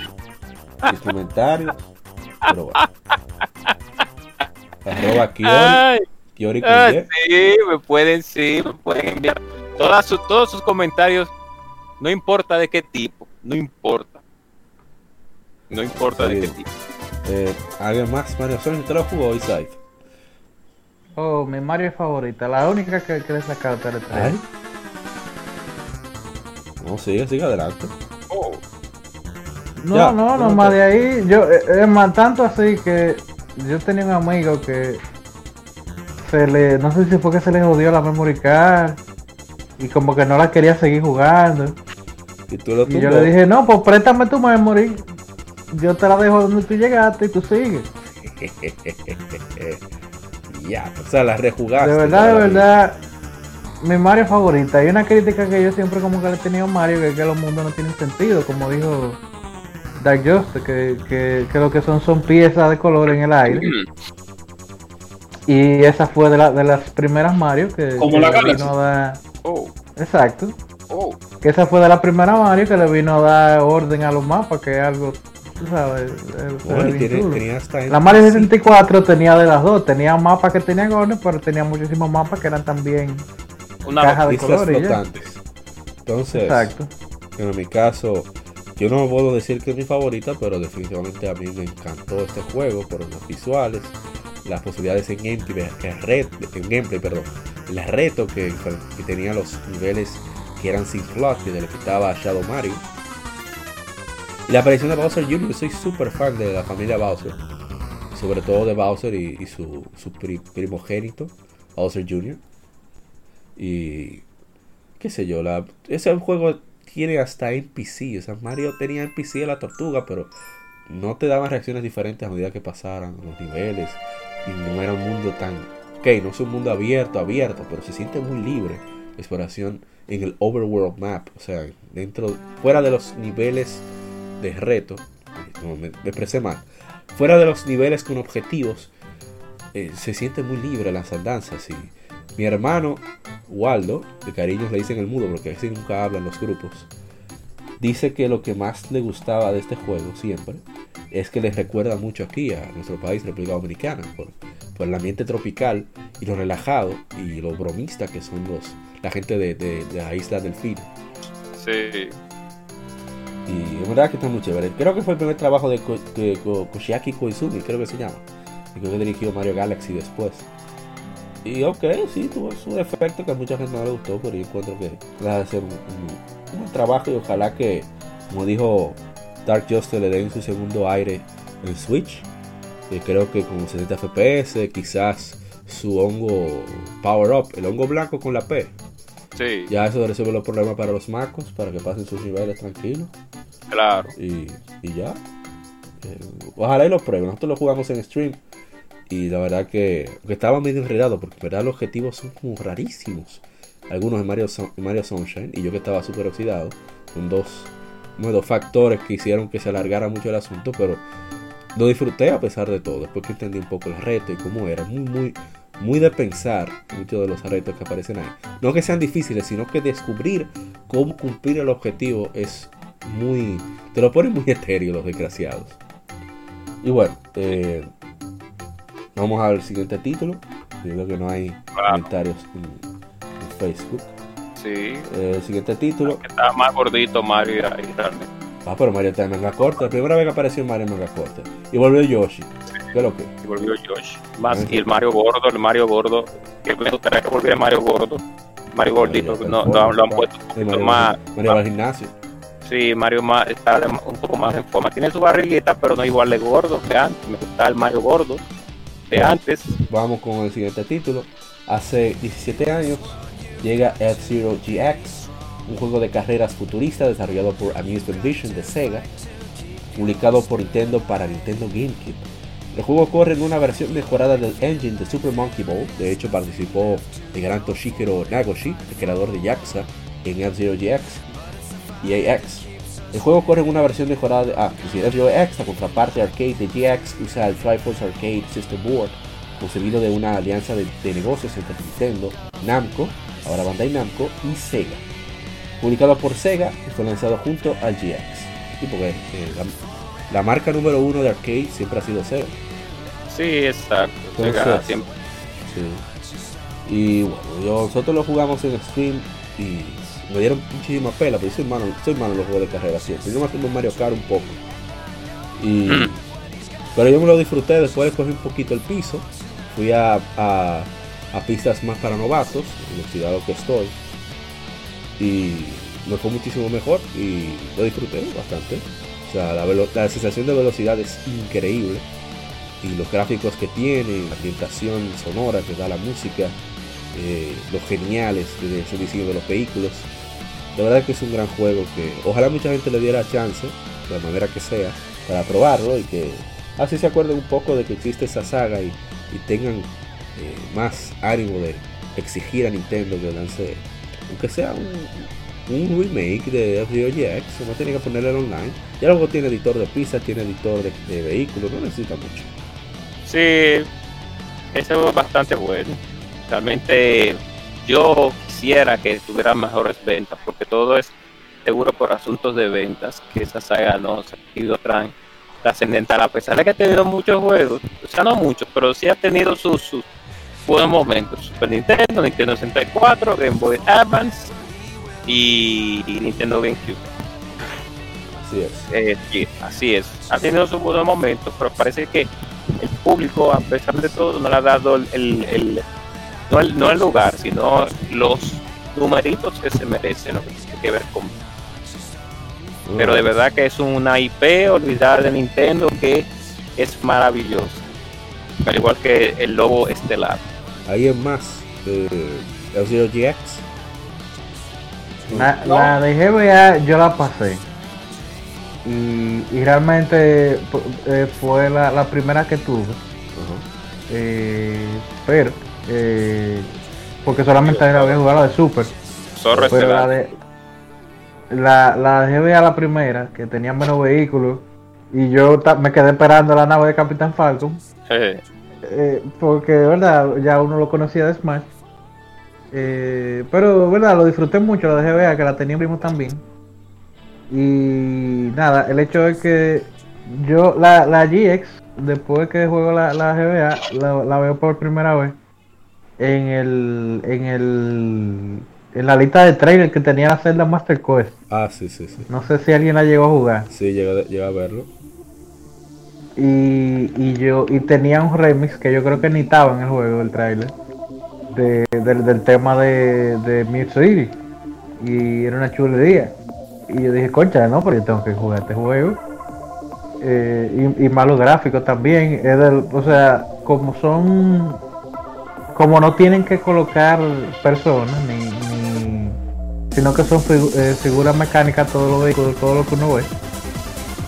[laughs] Pero bueno. [laughs] Arroba Kiori, Con ah, sí, me pueden, sí, me pueden enviar todas sus- todos sus comentarios, no importa de qué tipo, no importa. No importa de qué tipo. Eh, ¿Alguien más? Mario Sonic, ¿te lo jugó Isaac? Oh, mi Mario favorita. La única que, que le he sacado Ay. 3. No, sigue, sigue adelante. Oh, No, Ya, no, no, no más te- de ahí. Yo, eh, es más, tanto así que yo tenía un amigo que se le, no sé si fue que se le jodió la memory card y como que no la quería seguir jugando. Y tú lo Y yo le dije, no, pues préstame tu memory. Yo te la dejo donde tú llegaste y tú sigues. [laughs] ya. O sea, la rejugaste. De verdad, de verdad, mi Mario favorita. Hay una crítica que yo siempre como que le he tenido a Mario, que es que los mundos no tienen sentido, como dijo Dark Just, que, que, que lo que son son piezas de color en el aire. [clears throat] Y esa fue de, la, de las primeras Mario que, Como que la le vino a dar... Oh, Exacto. oh. Que esa fue de la primera Mario que le vino a dar orden a los mapas, que es algo, tú sabes, Bueno, tiene- tenía hasta La Mario NPC. 64 tenía de las dos, tenía mapas que tenían orden, pero tenía muchísimos mapas que eran también Una caja de colores. flotantes. Entonces, Exacto. En mi caso, yo no puedo decir que es mi favorita, pero definitivamente a mí me encantó este juego por los visuales, las posibilidades en gameplay, el red, en gameplay, perdón, el reto que, que tenía los niveles que eran sin plot, que le quitaba a Shadow Mario. Y la aparición de Bowser Jr., soy súper fan de la familia Bowser, sobre todo de Bowser y, su, su pri- primogénito, Bowser Jr. Y qué sé yo, la, ese juego tiene hasta NPC, o sea, Mario tenía NPC de la tortuga, pero no te daban reacciones diferentes a medida que pasaran los niveles y no era un mundo tan, ok, no es un mundo abierto, abierto, pero se siente muy libre, exploración en el overworld map, o sea, dentro, fuera de los niveles de reto, no, me, me expresé mal, fuera de los niveles con objetivos, eh, se siente muy libre las andanzas y mi hermano Waldo, de cariños le dicen el mudo porque así nunca hablan los grupos, dice que lo que más le gustaba de este juego siempre es que les recuerda mucho aquí a nuestro país, República Dominicana, por, por el ambiente tropical y lo relajado y lo bromista que son los la gente de, de, de la isla Delfín. Sí. Y es verdad que está muy chévere. Creo que fue el primer trabajo de, Ko- de Ko- Koshiaki Koizumi, creo que se llama. Y creo que dirigió Mario Galaxy después. Y ok, sí, tuvo su efecto que a mucha gente no le gustó, pero yo encuentro que deja de ser un, un- trabajo y ojalá que, como dijo Dark Justice, le den su segundo aire en Switch. Que creo que con 60 FPS, quizás su hongo Power Up, el hongo blanco con la P. Sí, Ya eso resuelve los problemas para los macos, para que pasen sus niveles tranquilos. claro. Y, y ya. Eh, ojalá y lo prueben. Nosotros lo jugamos en stream. Y la verdad que, estaba medio enredado porque verdad los objetivos son como rarísimos. Algunos en Mario, en Mario Sunshine y yo que estaba súper oxidado. Son dos, como dos factores que hicieron que se alargara mucho el asunto, pero lo disfruté a pesar de todo. Después que entendí un poco el reto y cómo era. Muy, muy, muy de pensar muchos de los retos que aparecen ahí. No que sean difíciles, sino que descubrir cómo cumplir el objetivo es muy... Te lo ponen muy [laughs] etéreo los desgraciados. Y bueno, eh, vamos al siguiente título. Yo creo que no hay comentarios en, en Facebook. Sí. Eh, el siguiente título. Que estaba más gordito Mario ahí realmente. Ah, pero Mario está en manga corta. La primera vez que apareció Mario en manga corta. Y volvió Yoshi. ¿Qué es lo que? Y volvió Yoshi. Más, y el Mario gordo, el Mario gordo. Que me gustaría que volviera Mario gordo. Mario gordito. No, lo han puesto un poquito Mario, más. Mario va al gimnasio. Sí, Mario más, está un poco más en forma. Tiene su barriguita, pero no igual de gordo que antes. Me gustaba el Mario gordo de antes. Vamos con el siguiente título. Hace 17 años llega F-Zero GX, un juego de carreras futurista desarrollado por Amusement Vision de Sega, publicado por Nintendo para Nintendo GameCube. El juego corre en una versión mejorada del engine de Super Monkey Ball, de hecho participó el gran Toshihiro Nagoshi, el creador de Yakuza, en F-Zero GX y AX. El juego corre en una versión mejorada de ah, pues sí, F-Zero X, la contraparte arcade de GX, usa el Triforce Arcade System Board, concebido de una alianza de, de negocios entre Nintendo, Namco, ahora Bandai Namco, y Sega. Publicado por Sega y fue lanzado junto al GX. Sí, porque eh, la, la marca número uno de arcade siempre ha sido Sega. Sí, exacto. Entonces- Sega siempre- Sí. Y bueno, yo- nosotros lo jugamos en stream y me dieron muchísima pela, porque soy malo, soy malo en los juegos de carrera siempre. Yo me hacemos Mario Kart un poco. Y, Mm. pero yo me lo disfruté, después cogí un poquito el piso, fui a, a, a pistas más para novatos, en lo oxidado que estoy. Y me fue muchísimo mejor y lo disfruté bastante. O sea, la, sensación de velocidad es increíble y los gráficos que tiene, la ambientación sonora que da la música, eh, lo geniales que es el diseño de los vehículos. De verdad que es un gran juego que ojalá mucha gente le diera chance, de la manera que sea, para probarlo y que así se acuerden un poco de que existe esa saga y, tengan eh, más ánimo de exigir a Nintendo que lance, aunque sea un, remake de FDOGX, no tiene que ponerle online. Ya luego tiene editor de pista, tiene editor de, de vehículos, no necesita mucho. Sí, eso es bastante bueno. Realmente yo quisiera que tuviera mejores ventas, porque todo es seguro por asuntos de ventas, que esa saga no se ha ido tan trascendental, a pesar de que ha tenido muchos juegos, o sea, no muchos, pero sí ha tenido sus, sus buenos momentos. Super Nintendo, Nintendo 64, Game Boy Advance y, y Nintendo GameCube. Así es. Eh, sí, así es. Ha tenido sus buenos momentos, pero parece que el público, a pesar de todo, no le ha dado el, el- el- no, el, no el lugar, sino los numeritos que se merecen, lo que tiene que ver con. Pero de verdad que es una IP olvidada de Nintendo que es maravillosa. Al igual que el lobo estelar. Ahí es más. Eh, F-Zero GX. La, la de GBA yo la pasé. Y, y realmente eh, fue la, la primera que tuve. Eh, pero, eh, porque solamente la había jugado la de Super. Zorro Pero la de la, la de GBA la primera, que tenía menos vehículos. Y yo me quedé esperando la nave de Capitán Falcon. Eh, eh, porque, verdad, ya uno lo conocía de Smash. Eh, pero, verdad, lo disfruté mucho la de GBA, que la tenía primo también. Y nada, el hecho es que yo, la, la GX, después que juego la, la GBA, la, la veo por primera vez en el, en el, en la lista de trailer que tenía la Zelda Master Quest. Ah, sí, sí, sí. No sé si alguien la llegó a jugar. Sí, llega a verlo. Y, y yo y tenía un remix que yo creo que ni estaba en el juego el trailer de, del, del tema de, de Mute City y era una chulería y yo dije concha no pero yo tengo que jugar este juego Eh, y, y malos gráficos también es del, o sea como son como no tienen que colocar personas ni, ni sino que son figu- eh, figuras mecánicas todos los vehículos todo lo que uno ve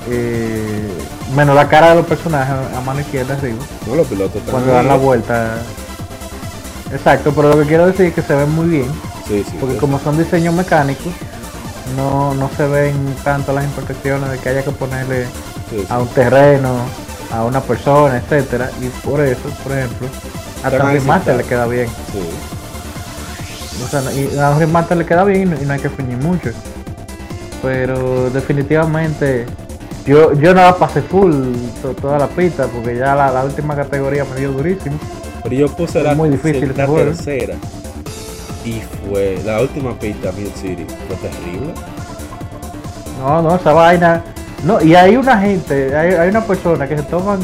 eh, menos la cara de los personajes a mano izquierda arriba No, los pilotos cuando dan la vuelta exacto pero lo que quiero decir es que se ven muy bien Sí, sí. porque sí. como son diseños mecánicos no, no se ven tanto las imperfecciones de que haya que ponerle a un terreno a una persona etcétera y por eso por ejemplo hasta remaster le queda bien Sí. o sea, y a un remaster le queda bien y no, hay que fingir mucho. Pero definitivamente yo yo no la pasé full to- toda la pista porque ya la, la última categoría me dio durísimo. Pero yo puse la, muy difícil la tercera. Y fue la última pista Mid City. Fue terrible. No, no, esa vaina. No, y hay una gente, hay, hay una persona que se toman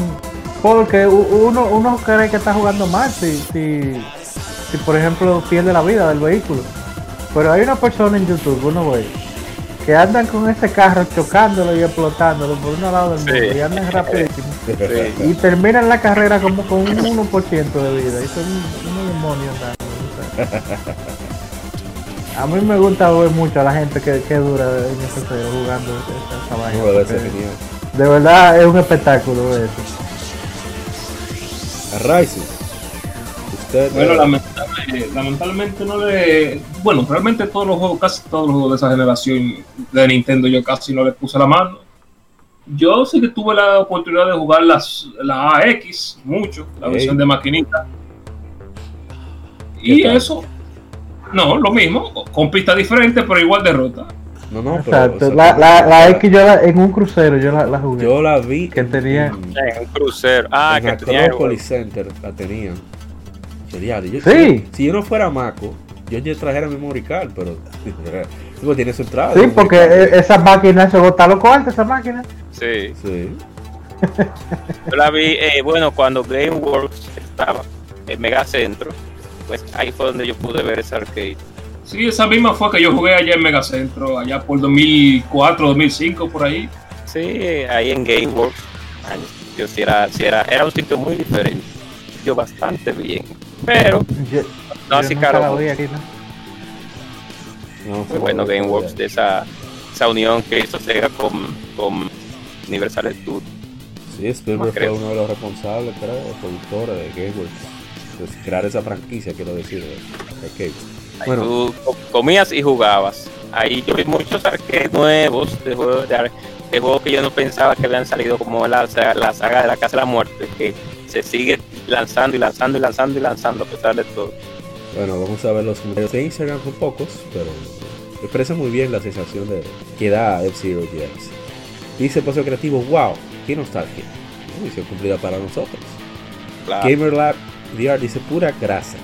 porque uno uno cree que está jugando mal si, si, si por ejemplo pierde la vida del vehículo. Pero hay una persona en YouTube, uno ve, que andan con ese carro chocándolo y explotándolo por uno lado del mundo Sí. y andan rapidísimo. [laughs] Sí. Y terminan la carrera como con un 1% de vida. Y son unos demonios andando, o sea. A mí me gusta ver mucho a la gente que, que dura en ese juego jugando esa, esa. De verdad es un espectáculo eso. Rising. Usted. Bueno, eh, lamentablemente, lamentablemente no le. Bueno, realmente todos los juegos, casi todos los juegos de esa generación de Nintendo, yo casi no le puse la mano. Yo sí que tuve la oportunidad de jugar las, la AX mucho, la versión de maquinita. Y eso, no, lo mismo, con pistas diferentes, pero igual derrota. No, no, pero. Exacto. o sea, la, pero- la, la X yo la- en un crucero yo la, la jugué. Yo la vi. Que tenía- En, En un crucero. Ah, en que tenía. Acropolis Center la tenían. Yo, yo- Sí. Si yo no fuera Maco, yo ya trajera mi memory card, pero. [laughs] Digo, tiene su entrada. Sí, porque e- esa máquina se bota los cuartos, esa máquina. Sí. Sí. [laughs] Yo la vi, eh, bueno, cuando GameWorks estaba en Megacentro, pues ahí fue donde yo pude ver ese arcade. Sí, esa misma fue que yo jugué allá en Megacentro, allá por 2004, 2005, por ahí. Sí, ahí en GameWorks. Ay, Yo sí era, sí era, era un sitio muy diferente. Yo bastante bien. Pero Yo, no yo así caro. vi aquí, ¿no? No, Muy fue- bueno fue- GameWorks de esa, esa unión que hizo Sega con, con Universal Studios. Sí, Spielberg fue uno de los responsables, creo, productores de Gameworks. pues, crear esa franquicia, quiero decir, de Bueno. Tú comías y jugabas. Ahí yo vi muchos arcades nuevos de juegos, de, juegos que yo no pensaba que habían salido, como la, la saga de la Casa de la Muerte, que se sigue lanzando y lanzando y lanzando y lanzando a pesar de todo. Bueno, vamos a ver los comentarios de Instagram, son pocos, pero expresa muy bien la sensación de que da F-Zero GX. Dice Paso Creativo, wow, qué nostalgia. Misión cumplida para nosotros. GamerLab VR dice pura grasa.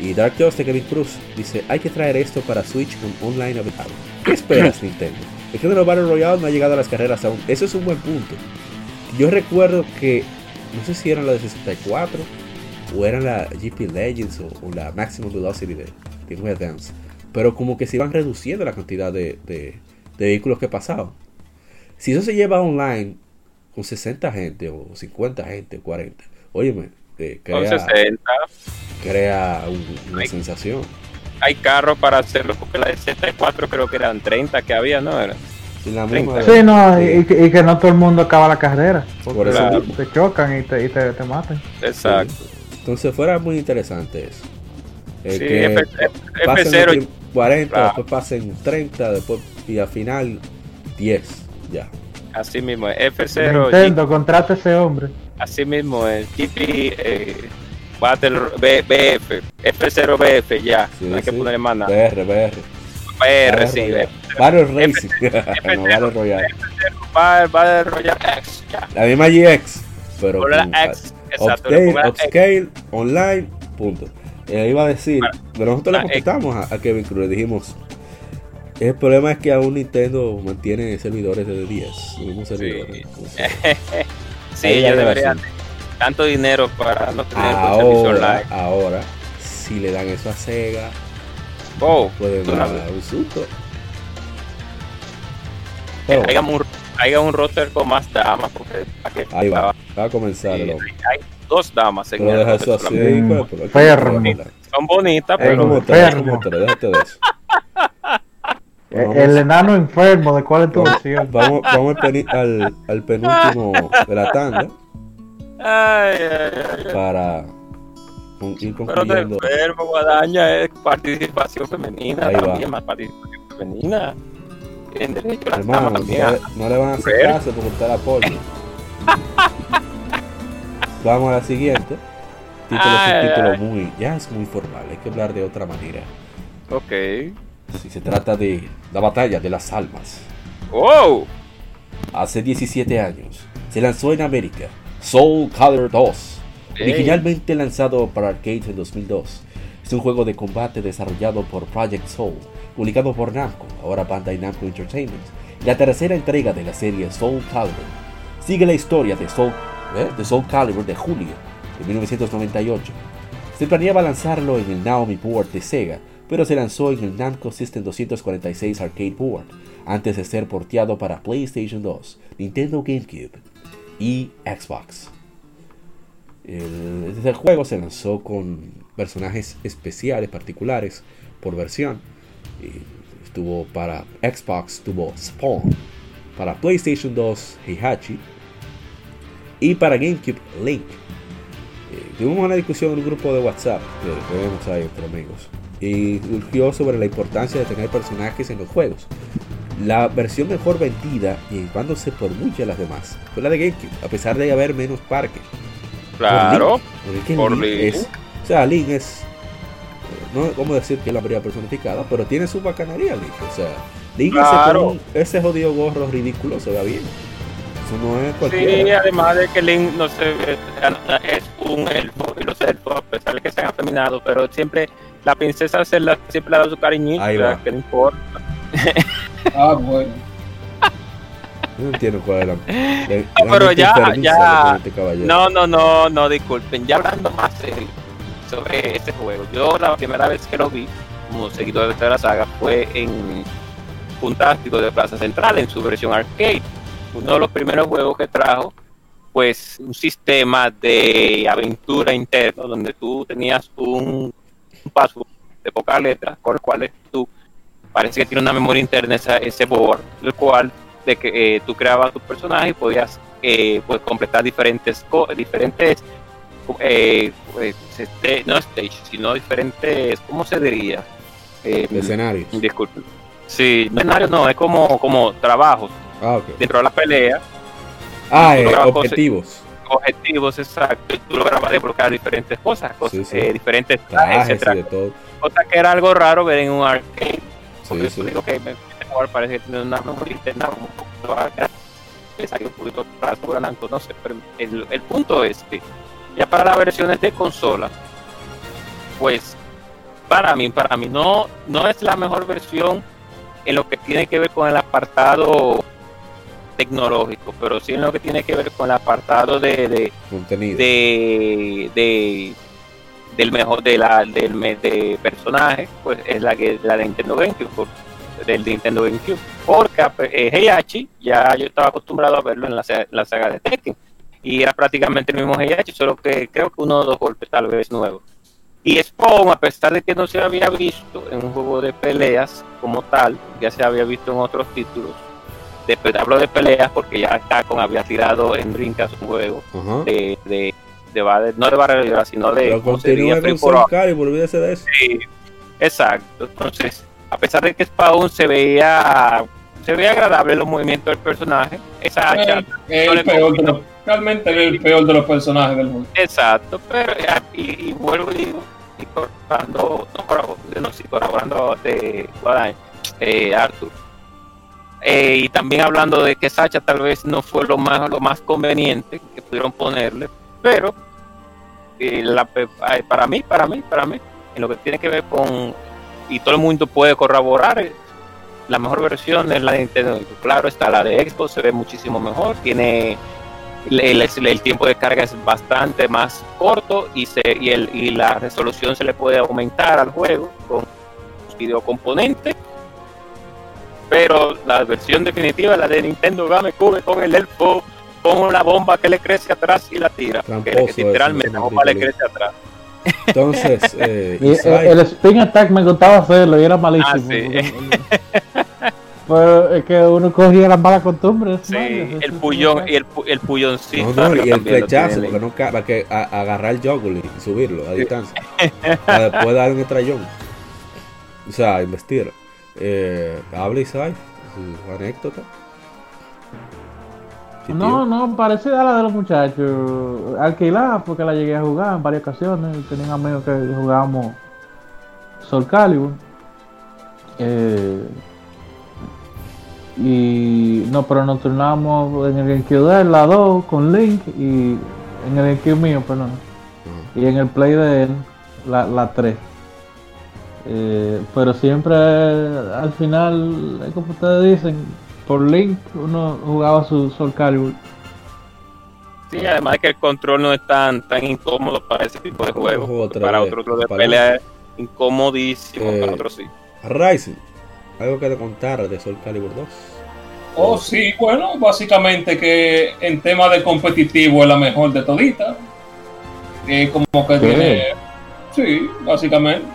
Y Dark Just de Kevin Cruz dice, hay que traer esto para Switch con online available. ¿Qué esperas [laughs] Nintendo? El género Battle Royale no ha llegado a las carreras aún. Eso es un buen punto. Yo recuerdo que, no sé si eran la de 64 o eran la GP Legends o, la Maximum Velocity de Game Advance. Pero como que se iban reduciendo la cantidad de, de vehículos que pasaban. Si eso se lleva online con 60 gente o 50 gente, 40, óyeme, eh, crea, 60. Crea una sensación. Hay carros para hacerlo, porque la de 64 creo que eran 30 que había, ¿no? Era. sí, no, y, que, no todo el mundo acaba la carrera. Por eso te chocan y te, y te, matan. Exacto. Entonces fuera muy interesante eso. sí, que F, 40, después pasen 30, después y al final 10. Ya. Así mismo es. F0. Nintendo, contrata ese hombre. Así mismo es. GP eh, Battle BF. F0 BF, ya. no hay que ponerle más nada. BR, BR. BR, sí. Battle Racing. [laughs] no, Battle Royale. Battle Royale X, ya. La misma GX. Pero X, exacto. Upscale, upscale online, punto. Eh, iba a decir, pero nosotros le contestamos a, a Kevin Cruz, le dijimos, el problema es que aún Nintendo mantiene servidores de 10, mismos servidores. [laughs] Sí, ellos deberían tanto dinero para no tener ahora, un servicio online. Ahora, si le dan eso a Sega, oh, pueden dar un susto. Haya un, haya un roster con más damas. Porque, ahí va, va a comenzar. hay dos damas en pero el deja eso así, pues, Son bonitas, pero. déjate de eso. el enano enfermo, ¿de cuál es tu versión? Vamos, vamos al, al, penúltimo de la tanda. Ay, ay, ay, para ir concluyendo. Pero enfermo, Guadaña, es participación femenina. Ahí también, más participación femenina. Hermano, no, no, le van a hacer caso por usted apoyo. Vamos a la siguiente. Título es título muy, ya es muy formal, hay que hablar de otra manera. Ok. Si se trata de la batalla de las almas. ¡Wow! Hace 17 años se lanzó en América Soul Calibur 2, originalmente lanzado para arcades en 2002. Es un juego de combate desarrollado por Project Soul, publicado por Namco, ahora Bandai Namco Entertainment, la tercera entrega de la serie Soul Calibur. Sigue la historia de Soul, ¿eh? de Soul Calibur de julio de 1998. Se planeaba lanzarlo en el Naomi Board de Sega, pero se lanzó en el Namco System 246 Arcade Board, antes de ser porteado para PlayStation 2, Nintendo GameCube y Xbox. El, este juego se lanzó con personajes especiales, particulares, por versión. estuvo para Xbox, tuvo Spawn. Para PlayStation 2, Heihachi. Y para GameCube, Link. Eh, tuvimos una discusión en un grupo de WhatsApp que tenemos ahí entre amigos y surgió sobre la importancia de tener personajes en los juegos. La versión mejor vendida y llevándose por muchas de las demás fue la de GameCube, a pesar de haber menos parques. Claro, por Link, Es, o sea, Link es, no como decir que es la mayoría personificada, pero tiene su bacanería Link. O sea, Link ese, jodido gorro ridículo se va bien. Eso no es cualquiera. Sí, además de que Link no se, es un elfo y los elfos, a pesar de que sean afeminados, pero siempre la princesa se la, siempre le da su cariñito, que no importa. [laughs] ah, bueno. no entiendo cuál es [laughs] la. no, pero ya, ya. Este no, no, no, no, disculpen. Ya hablando más sobre este juego, yo la primera vez que lo vi como seguidor de la saga fue en Puntástico de Plaza Central en su versión arcade. Uno de los primeros juegos que trajo, pues un sistema de aventura interno donde tú tenías un un paso de pocas letras con el cual tú parece que tiene una memoria interna ese board, el cual de que eh, tú creabas tu personaje y podías eh, pues completar diferentes diferentes eh, pues, este, no stage, sino diferentes, ¿cómo se diría? Eh, escenarios. Disculpe. Sí, no escenarios, no, es como, como trabajos ah, okay. dentro de la pelea. Ah, eh, objetivos. objetivos, exacto. Y tú lograbas desbloquear diferentes cosas, cosas sí, sí. diferentes trajes, etcétera. Cosa que era algo raro ver en un arcade. Sí, sí. Digo que me, me parece que tiene una mejor interna, un poquito un poquito no sé, pero el, el punto es que ya para las versiones de consola, pues para mí, para mí no, no es la mejor versión en lo que tiene que ver con el apartado tecnológico, pero sí en lo que tiene que ver con el apartado de, de contenido de, de del mejor de la del de personaje, pues es la que la de Nintendo GameCube, del Nintendo GameCube, porque eh, Heihachi ya yo estaba acostumbrado a verlo en la, la saga de Tekken y era prácticamente el mismo Heihachi, solo que creo que uno o dos golpes tal vez nuevos. Y Spawn, a pesar de que no se había visto en un juego de peleas como tal, ya se había visto en otros títulos. Después hablo de peleas porque ya Capcom había tirado en Dreamcast un juego Ajá. de, de, de, no de barrera sino de Pero continúa con Soul Calibur, olvídese de eso. Sí, exacto. Entonces, a pesar de que Spawn se veía se veía agradable los movimientos del personaje, esa hacha el, el peor de los, realmente el peor de los personajes del juego. Exacto, pero y, y vuelvo y digo, y colaborando, no no, sí, colaborando de eh, Arthur. Eh, y también hablando de que Sacha tal vez no fue lo más lo más conveniente que pudieron ponerle, pero eh, la, para mí, para mí, para mí, en lo que tiene que ver con y todo el mundo puede corroborar la mejor versión es la de Nintendo. Claro está, la de Xbox se ve muchísimo mejor, tiene el, el, el, tiempo de carga es bastante más corto y, se, y, el, y la resolución se le puede aumentar al juego con videocomponentes. Pero la versión definitiva, la de Nintendo GameCube con el elfo, con la bomba que le crece atrás y la tira. Tramposo que, literalmente la bomba le crece atrás. Entonces, [laughs] eh, y, el, el, spin attack me gustaba hacerlo y era malísimo. Ah, sí. [laughs] Pero es que uno cogía las malas costumbres. Sí, el puyón y el, el puyoncito. No, no, y el flechazo, porque no para que a, agarrar el juggle y subirlo a distancia. [laughs] para después dar un estrellón. O sea, investir. Eh, habla Isai, su anécdota. No, no, parecida a la de los muchachos. Alquilada, porque la llegué a jugar en varias ocasiones. Tenía amigos que jugábamos Soul Calibur. Eh, y no, pero nos turnamos en el GameCube de la 2 con Link y en el GameCube mío, perdón. Uh -huh. Y en el Play de él, la, la 3. Eh, pero siempre al final, como ustedes dicen, por Link uno jugaba su Soul Calibur. Sí, además de que el control no es tan, tan incómodo para ese tipo de juegos. Para otros de para pelea es incomodísimo, eh, para otros sí. Rising. ¿Algo que contar de Soul Calibur 2? Oh, sí, bueno, básicamente que en tema de competitivo es la mejor de todita. Eh, como que ¿Qué? tiene. Sí, básicamente.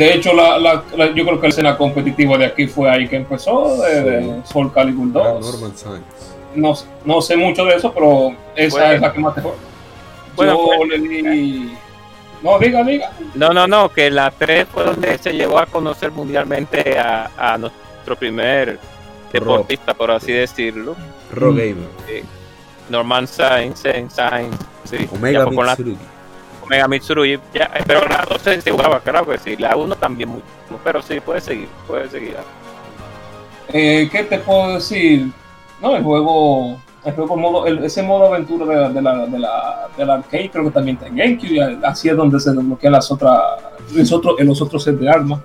De hecho, la, la, la, yo creo que la escena competitiva de aquí fue ahí que empezó, de, Sí. de Soul Calibur 2. Ah, Norman Sainz. No, no sé mucho de eso, pero esa Bueno. es la que más te fue. Bueno, yo pues, le di. No, diga, diga. No, no, no, que la 3 fue donde se llevó a conocer mundialmente a, a nuestro primer deportista, por así decirlo. Ro Mm. Gamer. Norman Sainz, Sainz, Sainz, sí. Omega con la Omega Mitsurugi, ya, pero la 2 se jugaba, claro que sí, la 1 también mucho, pero sí, puede seguir, puede seguir. Eh, ¿Qué te puedo decir? No, el juego, el juego modo, el- ese modo aventura de, la- de la, de, la, de la arcade creo que también está en GameCube. y Así es donde se desbloquean las otras, los otros, en los otros sets de armas.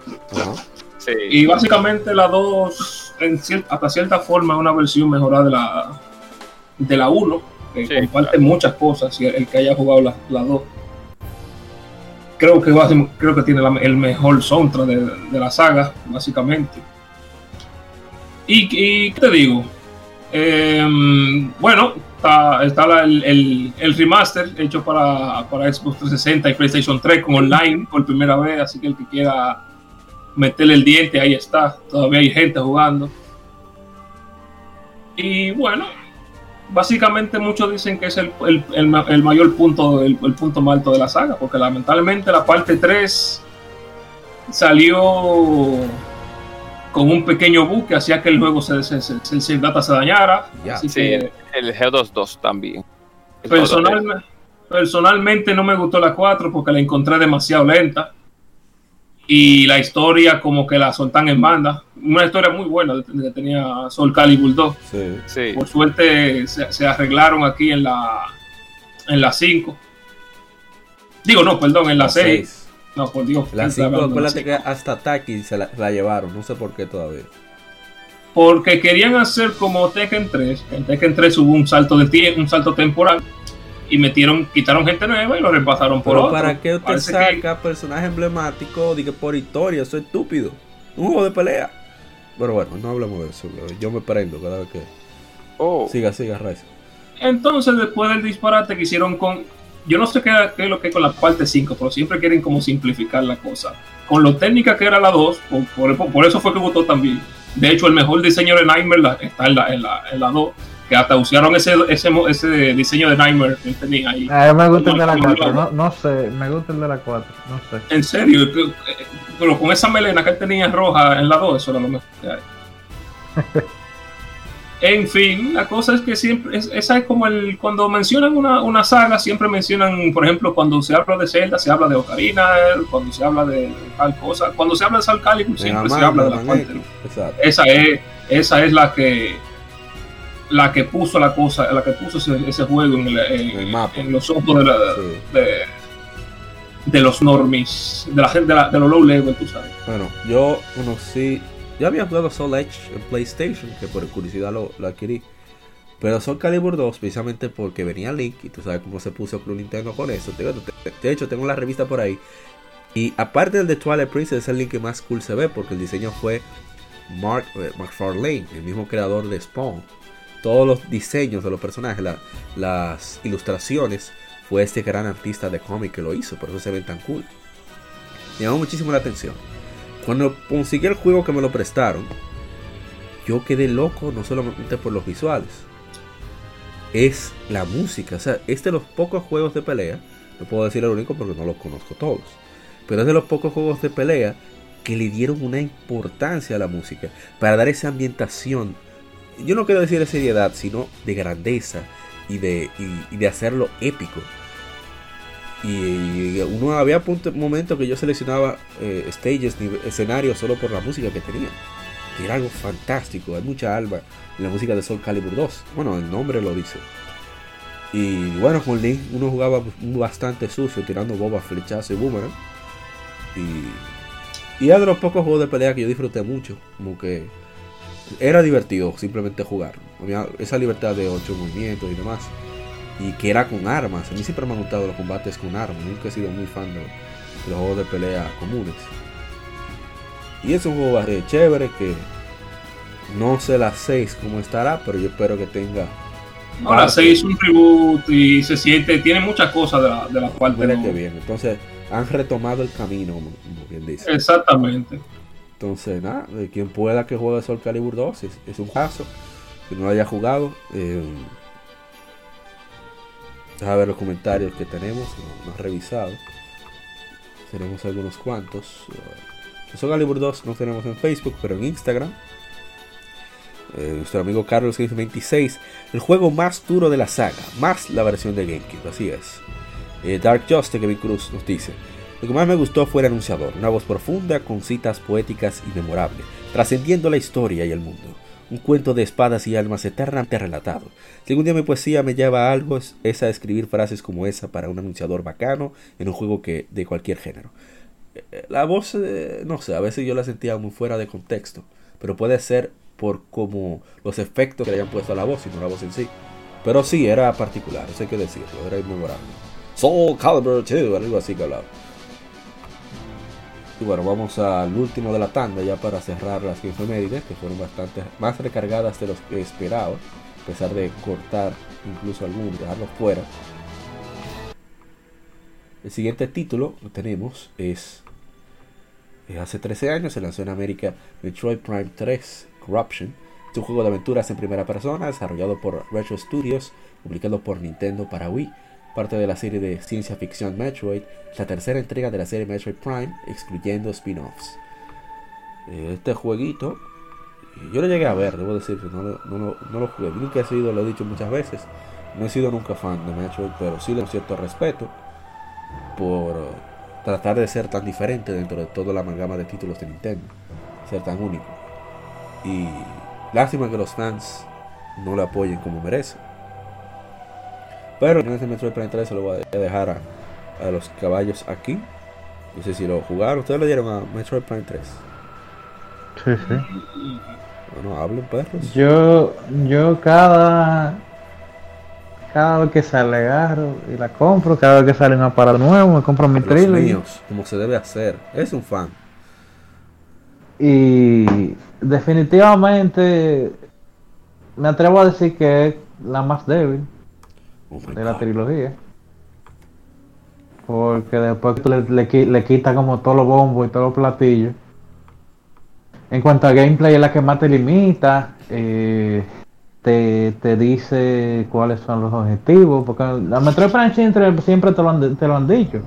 Sí. Y básicamente la 2, en cier- hasta cierta forma, es una versión mejorada de la de la 1, que Sí, comparte claro. muchas cosas. Y el que haya jugado la, la 2, creo que, va creo que tiene el mejor soundtrack de, de la saga, básicamente. Y, y ¿qué te digo? Em, bueno, está, está el, el- el remaster hecho para, para Xbox 360 y PlayStation 3 con online por primera vez, así que el que quiera meterle el diente, ahí está. Todavía hay gente jugando. Y bueno, básicamente muchos dicen que es el, mayor punto, el, punto más alto de la saga, porque lamentablemente la parte 3 salió con un pequeño bug que hacía que el juego se, se, se, data se dañara. el G22 también. personalmente no me gustó la 4 porque la encontré demasiado lenta y la historia como que la soltan en banda. Una historia muy buena que tenía Soul Calibur 2. Por suerte se, arreglaron aquí en la en la 5. Digo, no, perdón, en la, 6. No, por Dios. La 5, acuérdate que hasta Taki se la, llevaron, no sé por qué todavía. Porque querían hacer como Tekken 3. En Tekken 3 hubo un salto de tiempo, un salto temporal y metieron, quitaron gente nueva y lo reemplazaron por otro. ¿Para qué usted saca personaje emblemático de por historia? Eso es estúpido. Un juego de pelea. Pero bueno, no hablamos de eso. Yo me prendo cada vez que. Oh. Siga, siga, Raiz. Entonces, después del disparate que hicieron con. Yo no sé qué, es lo que es con la parte 5, pero siempre quieren como simplificar la cosa. Con lo técnica que era la 2, por, eso fue que votó también. De hecho, el mejor diseño de Nightmare está en la, en la, en la 2 que hasta usaron ese, ese, ese diseño de Nightmare que tenía ahí. A mí me gusta el de la 4, no, no, sé, me gusta el de la 4, no sé. En serio, pero con esa melena que él tenía roja en la 2, eso era lo mejor que hay. [laughs] en fin, la cosa es que siempre, esa es como el, cuando mencionan una, una, saga, siempre mencionan, por ejemplo, cuando se habla de Zelda, se habla de Ocarina, cuando se habla de tal cosa, cuando se habla de Sal Calibur, siempre se habla de la 4. Esa es, esa es la que la que puso la cosa, la que puso ese, juego en, el, mapa. en, los ojos de, de, los normies, de la gente de, los low level, tú sabes. Bueno, yo conocí, ya había jugado Soul Edge en PlayStation, que por curiosidad lo, adquirí. Pero Soul Calibur 2, precisamente porque venía Link, y tú sabes cómo se puso Club Nintendo con eso. De hecho, tengo la revista por ahí. Y aparte del de Twilight Princess, es el link que más cool se ve, porque el diseño fue Mark, eh, Mark Farlane, el mismo creador de Spawn todos los diseños de los personajes, las ilustraciones, fue este gran artista de cómic que lo hizo, por eso se ven tan cool. Me llamó muchísimo la atención. Cuando conseguí el juego que me lo prestaron, yo quedé loco no solamente por los visuales, es la música. O sea, es de los pocos juegos de pelea, no puedo decir el único porque no los conozco todos, pero es de los pocos juegos de pelea que le dieron una importancia a la música para dar esa ambientación yo no quiero decir de seriedad, sino de grandeza y de, de hacerlo épico. Y uno había momentos que yo seleccionaba eh, stages, escenarios solo por la música que tenía. Que era algo fantástico. Hay mucha alma en la música de Soul Calibur 2. Bueno, el nombre lo dice. Y bueno, con Link uno jugaba bastante sucio, tirando bobas, flechazos y boomerang. Y, y era de los pocos juegos de pelea que yo disfruté mucho. Como que era divertido simplemente jugar. Había esa libertad de ocho movimientos y demás. Y que era con armas. A mí siempre me han gustado los combates con armas. Nunca he sido muy fan de, los juegos de pelea comunes. Y es un juego chévere que no sé las 6 cómo estará, pero yo espero que tenga. La 6 es un reboot y se siente, tiene muchas cosas de la, de la cual. bien. Entonces han retomado el camino, como bien dice. Exactamente. Entonces, nada, quien pueda que juegue Soul Calibur 2 es, un caso. Que no haya jugado. Eh, a ver los comentarios que tenemos. No, no revisado. Tenemos algunos cuantos. Uh, Soul Calibur 2 no tenemos en Facebook, pero en Instagram. Eh, nuestro amigo Carlos 26 el juego más duro de la saga, más la versión de GameCube, así es. Eh, Dark Justice, Kevin Cruz nos dice, lo que más me gustó fue el anunciador, una voz profunda con citas poéticas y memorables, trascendiendo la historia y el mundo. Un cuento de espadas y almas eternamente relatado. Si algún día mi poesía me lleva a algo, es a escribir frases como esa para un anunciador bacano en un juego que de cualquier género. Eh, la voz, eh, no sé, a veces yo la sentía muy fuera de contexto, pero puede ser por como los efectos que le hayan puesto a la voz y no la voz en sí. Pero sí, era particular, eso hay que decirlo, era inmemorable. Soul Calibur 2, algo así que hablaba. Y bueno, vamos al último de la tanda ya para cerrar las efemérides, que fueron bastante más recargadas de los que esperaba, a pesar de cortar incluso algunos, dejarlos fuera. El siguiente título que tenemos es, hace 13 años se lanzó en América Metroid Prime 3 Corruption, Es un juego de aventuras en primera persona desarrollado por Retro Studios, publicado por Nintendo para Wii, parte de la serie de ciencia ficción Metroid, la tercera entrega de la serie Metroid Prime, excluyendo spin-offs. Eh, este jueguito, yo lo llegué a ver, debo decir, no, no, lo- no lo jugué. Nunca he sido, lo he dicho muchas veces, no he sido nunca fan de Metroid, pero sí le tengo cierto respeto por eh, tratar de ser tan diferente dentro de toda la amalgama de títulos de Nintendo, ser tan único. Y lástima que los fans no lo apoyen como merece. Pero en este Metroid Prime 3 se lo voy a dejar a, a los caballos aquí. No sé si lo jugaron. ¿Ustedes lo dieron a Metroid Prime 3? Sí, sí. Bueno, hablen perros. Yo, yo cada, cada vez que sale agarro y la compro, cada vez que sale un aparato nuevo me compro mi míos, como se debe hacer. Es un fan. y definitivamente me atrevo a decir que es la más débil Oh de la trilogía. Porque después le, le, qui- le quita como todos los bombos y todos los platillos. En cuanto a gameplay es la que más te limita. eh, te, te dice cuáles son los objetivos. Porque la Metroid Prime siempre, siempre te, lo han, te lo han dicho.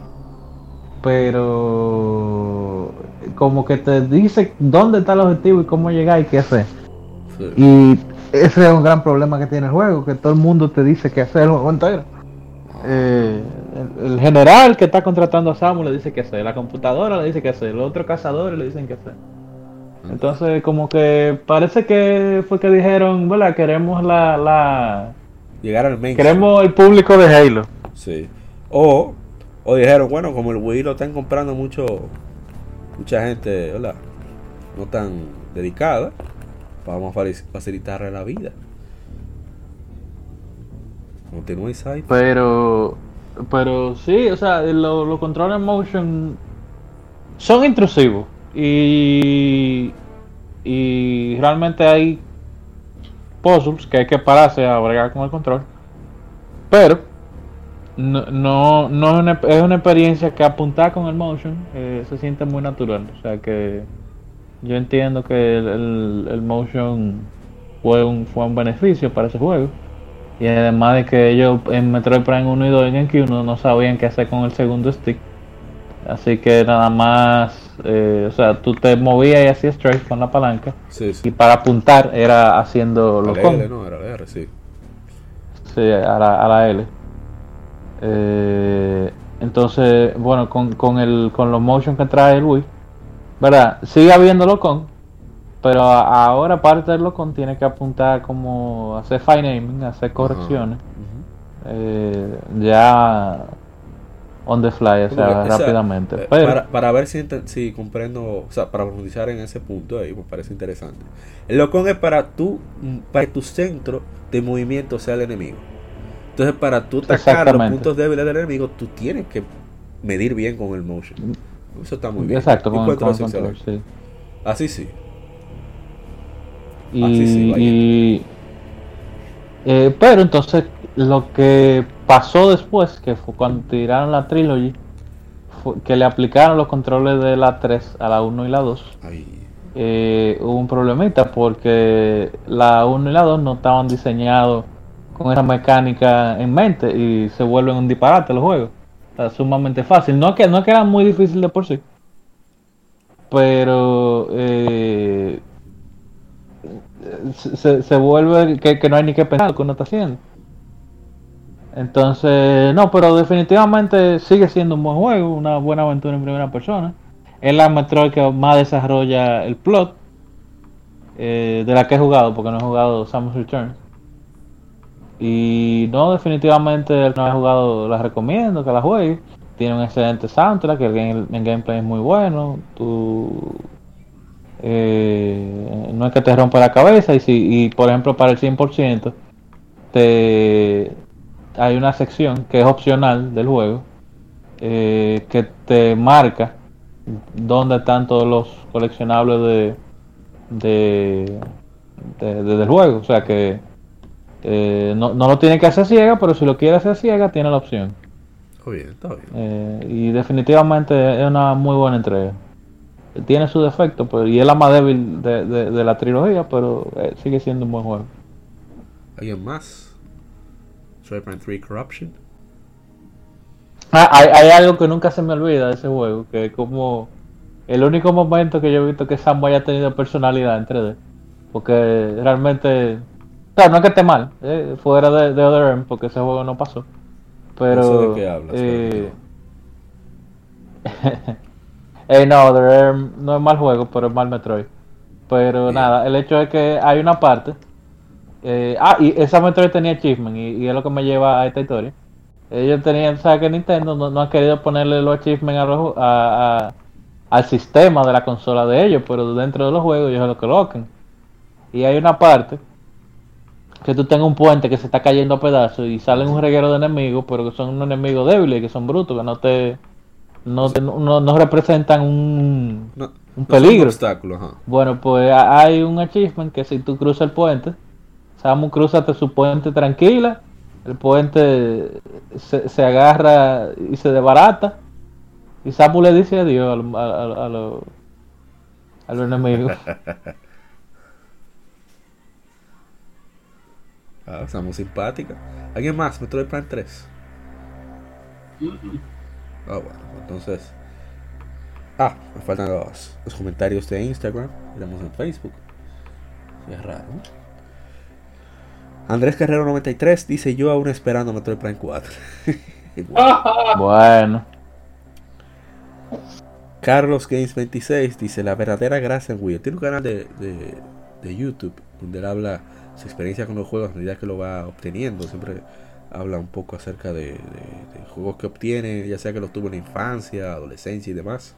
Pero como que te dice dónde está el objetivo y cómo llegar y qué hacer. Sí. Y ese es un gran problema que tiene el juego, que todo el mundo te dice que hacer el juego entero. Eh, el, el general que está contratando a Samu le dice que hacer, la computadora le dice que hacer, los otros cazadores le dicen que hacer. Entonces como que parece que fue que dijeron, bueno, queremos la, la Llegar al main. queremos el público de Halo. Sí. O, o dijeron, bueno, como el Wii lo están comprando mucho, mucha gente, hola, no tan dedicada, vamos a facilitarle la vida. Continúa Isai. Pero, pero sí, o sea, lo- los controles motion son intrusivos y, y realmente hay puzzles que hay que pararse a bregar con el control. Pero no, no, no es, una, es una experiencia que apuntar con el motion eh, se siente muy natural. O sea que yo entiendo que el, el- el motion fue un, fue un beneficio para ese juego. Y además de que ellos en Metroid Prime 1 y 2 en GameCube no, no sabían qué hacer con el segundo stick. Así que nada más, eh, o sea, tú te movías y hacías strike con la palanca. Sí, Y para apuntar era haciendo los L, combos. no, era la R, sí. Sí, a la, a la L. Eh, entonces, bueno, con, con, el, con los motion que trae el Wii, ¿verdad? Sigue habiéndolo con, pero ahora aparte del con tiene que apuntar como hacer fine naming, hacer correcciones. Eh, ya on the fly, o sea, rápidamente. eh, Pero, para, para ver si, si comprendo, o sea, para profundizar en ese punto ahí, me parece interesante. El locón es para tu, para que tu centro de movimiento sea el enemigo. Entonces, para tú atacar los puntos débiles del enemigo, tú tienes que medir bien con el motion. Eso está muy bien. exacto, con, con control, sí. Así sí. Y, Ah, sí, y- eh, pero entonces lo que pasó después, que fue cuando tiraron la trilogy, fue que le aplicaron los controles de la 3 a la 1 y la 2, Ay, eh, hubo un problemita porque la 1 y la 2 no estaban diseñados con esa mecánica en mente y se vuelven un disparate los juegos. Sea, sumamente fácil. No que, no que era muy difícil de por sí. Pero eh, se- se vuelve que, que no hay ni que pensar lo que uno está haciendo. Entonces, no, pero definitivamente sigue siendo un buen juego, una buena aventura en primera persona. Es la Metroid que más desarrolla el plot eh, de la que he jugado, porque no he jugado Samus Returns. Y no, definitivamente no ha jugado la recomiendo que la juegue. Tiene un excelente soundtrack, el, game- el gameplay es muy bueno. Tú, eh, no es que te rompa la cabeza y, si, y por ejemplo para el 100% te, hay una sección que es opcional del juego eh, que te marca dónde están todos los coleccionables de- de- del juego. O sea que eh, no, no lo tiene que hacer ciega, pero si lo quiere hacer ciega, tiene la opción. está bien, está bien. Eh, y definitivamente es una muy buena entrega. tiene su defecto, pues, y es la más débil de, de, la trilogía, pero eh, sigue siendo un buen juego. ¿Alguien más? Cyberpunk 3 Corruption. Ah, hay, hay, algo que nunca se me olvida de ese juego, que es como el único momento que yo he visto que Sambo haya tenido personalidad en 3D. Porque realmente, claro, no es que esté mal, eh, fuera de, de Other M, porque ese juego no pasó. Pero... No sé de qué hablas. Eh, [laughs] eh, no, Other M no es mal juego, pero es mal Metroid. Pero nada, el hecho es que hay una parte. Eh, ah, y esa Metroid tenía achievement, y, y es lo que me lleva a esta historia ellos tenían, ¿sabes que Nintendo no, no, ha querido ponerle los achievements a, al sistema de la consola de ellos, pero dentro de los juegos ellos lo colocan. Y hay una parte que tú tengas un puente que se está cayendo a pedazos y salen un reguero de enemigos, pero que son unos enemigos débiles, que son brutos, que no te no, no, representan un, un peligro. Bueno, pues hay un achievement que si tú cruzas el puente, Samu, cruzate su puente tranquila el puente se, agarra y se desbarata. Y Samu le dice adiós a, a, a, los, a los enemigos. [laughs] ah, Samu simpática. ¿Alguien más? Metroid Prime 3. Ah, bueno, entonces. Ah, me faltan los, los comentarios de Instagram. Estamos en Facebook. Es raro. Andrés Carrero 93 dice yo aún esperando Metroid Prime 4. bueno. Carlos Games 26 dice la verdadera gracia en Wii. Tiene un canal de, de, YouTube donde él habla su experiencia con los juegos a medida que lo va obteniendo. Siempre habla un poco acerca de, de, juegos que obtiene, ya sea que los tuvo en la infancia, adolescencia y demás.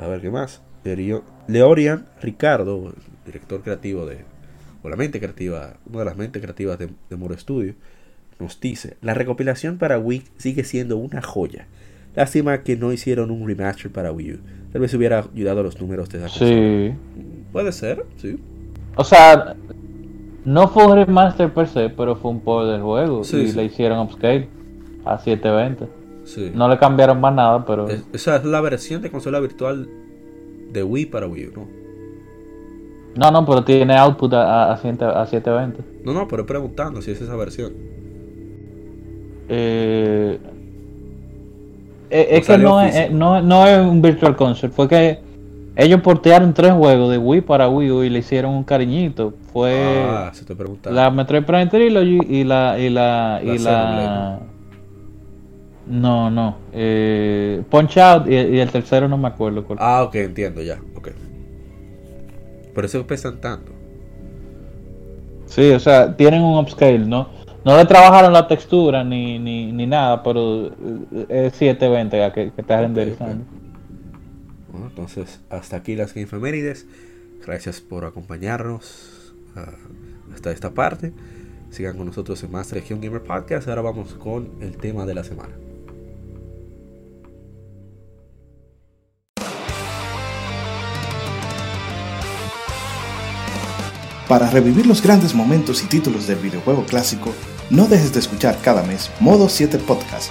A ver qué más. Leorian Ricardo, director creativo de, o la mente creativa, una de las mentes creativas de, de Moro Studio, nos dice, la recopilación para Wii sigue siendo una joya. Lástima que no hicieron un remaster para Wii U. Tal vez hubiera ayudado a los números de esa Sí. Puede ser, sí. O sea, no fue un remaster per se, pero fue un port del juego. y le hicieron upscale a 720. Sí. No le cambiaron más nada, pero. esa es la versión de consola virtual de Wii para Wii U, ¿no? No, no, pero tiene output a, a, 720. No, no, pero preguntando si es esa versión. Eh, eh es que no es, no, no es un Virtual Console, fue que ellos portearon tres juegos de Wii para Wii U y le hicieron un cariñito. Fue ah, se te la Metroid Prime Trilogy y la y la, y la, no, no, eh, Punch Out y, y, el tercero no me acuerdo cuál. Ah, ok, entiendo ya, ok. Por eso pesan tanto. Sí, o sea, tienen un upscale, ¿no? No le trabajaron la textura ni, ni, ni nada, pero es 720 que, que está renderizando. Entonces, hasta aquí las Infemérides. Gracias por acompañarnos ah, hasta esta parte. Sigan con nosotros en más Región Gamer Podcast. Ahora vamos con el tema de la semana. Para revivir los grandes momentos y títulos del videojuego clásico, no dejes de escuchar cada mes Modo 7 Podcast.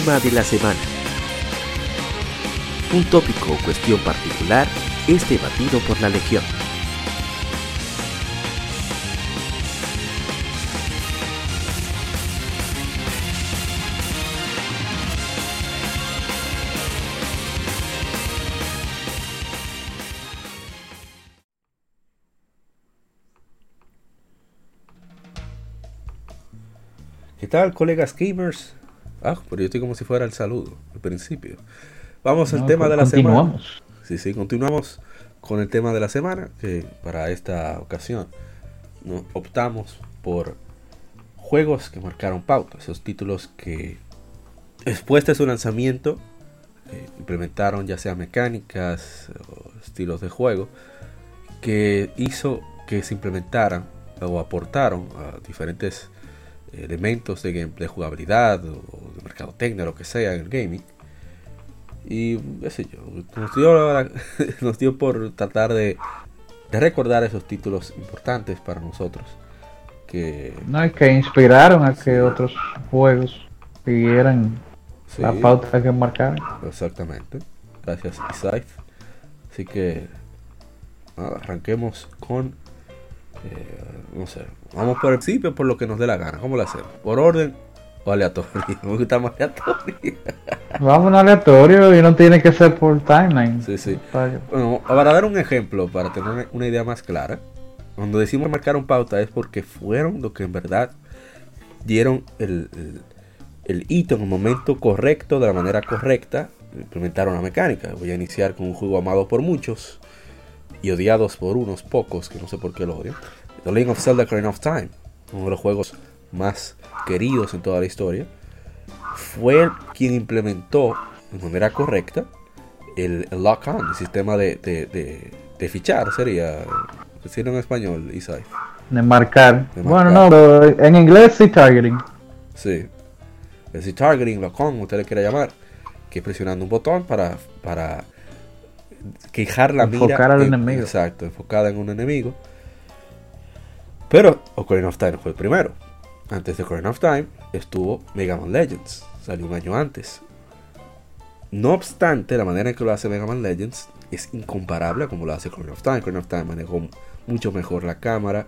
Tema de la semana. Un tópico o cuestión particular es debatido por la Legión. ¿Qué tal, colegas gamers? Ah, pero yo estoy como si fuera el saludo, al principio. Vamos al tema de la continuamos. semana. Sí, sí, continuamos con el tema de la semana, que para esta ocasión ¿no? optamos por juegos que marcaron pauta, esos títulos que después de su lanzamiento eh, implementaron ya sea mecánicas o estilos de juego que hizo que se implementaran o aportaron a diferentes elementos de, jugabilidad o de mercadotecnia, lo que sea en el gaming. Y qué sé yo, nos dio, la- [laughs] nos dio por tratar de, de recordar esos títulos importantes para nosotros. Que No, es que inspiraron a que otros juegos siguieran sí, la pauta que marcaron. exactamente. Gracias, Isaif. Así que nada, arranquemos con. Eh, no sé, vamos por el principio por lo que nos dé la gana. ¿Cómo lo hacemos? ¿Por orden o aleatorio? [laughs] Me gusta más aleatorio. Vamos a aleatorio y no tiene que ser por timeline. Sí, sí. Bueno, para dar un ejemplo, para tener una- idea más clara, cuando decimos marcaron pauta es porque fueron lo que en verdad dieron el, el, el hito en el momento correcto, de la manera correcta, implementaron la mecánica. Voy a iniciar con un juego amado por muchos y odiados por unos pocos, que no sé por qué lo odian. The Legend of Zelda Ocarina of Time, uno de los juegos más queridos en toda la historia, fue quien implementó de manera correcta el, lock-on, el sistema de, de, de, de fichar, sería decirlo en español, Isai. De marcar. De Bueno, marcar. no, pero en inglés sí targeting. Sí. El targeting, lock-on, usted le quiera llamar, que es presionando un botón para, para quejar la mira. Enfocar al en- enemigo. Exacto, enfocada en un enemigo. Pero Ocarina of Time fue el primero. Antes de Ocarina of Time estuvo Mega Man Legends. Salió un año antes. No obstante, la manera en que lo hace Mega Man Legends es incomparable a como lo hace Ocarina of Time. Ocarina of Time manejó mucho mejor la cámara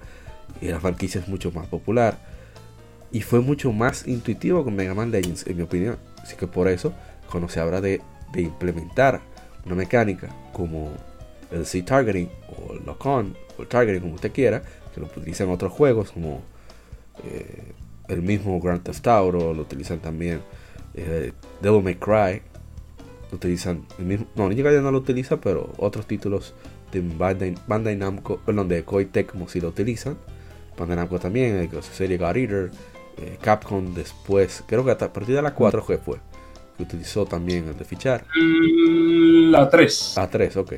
y la franquicia es mucho más popular. Y fue mucho más intuitivo con Mega Man Legends, en mi opinión. Así que por eso, cuando se habla de, de implementar una mecánica como el C-Targeting o el Lock-On o el Targeting, como usted quiera, que lo utilizan otros juegos como eh, el mismo Grand Theft Auto, lo utilizan también eh, Devil May Cry, lo utilizan el mismo, no, Ninja Gaiden no lo utiliza, pero otros títulos de Bandai, Bandai Namco, perdón, de Koei Tecmo sí lo utilizan. Bandai Namco también, eh, con su serie God Eater, eh, Capcom después, creo que hasta a partir de la 4 que fue, que utilizó también el de fichar. La 3. A 3, ok.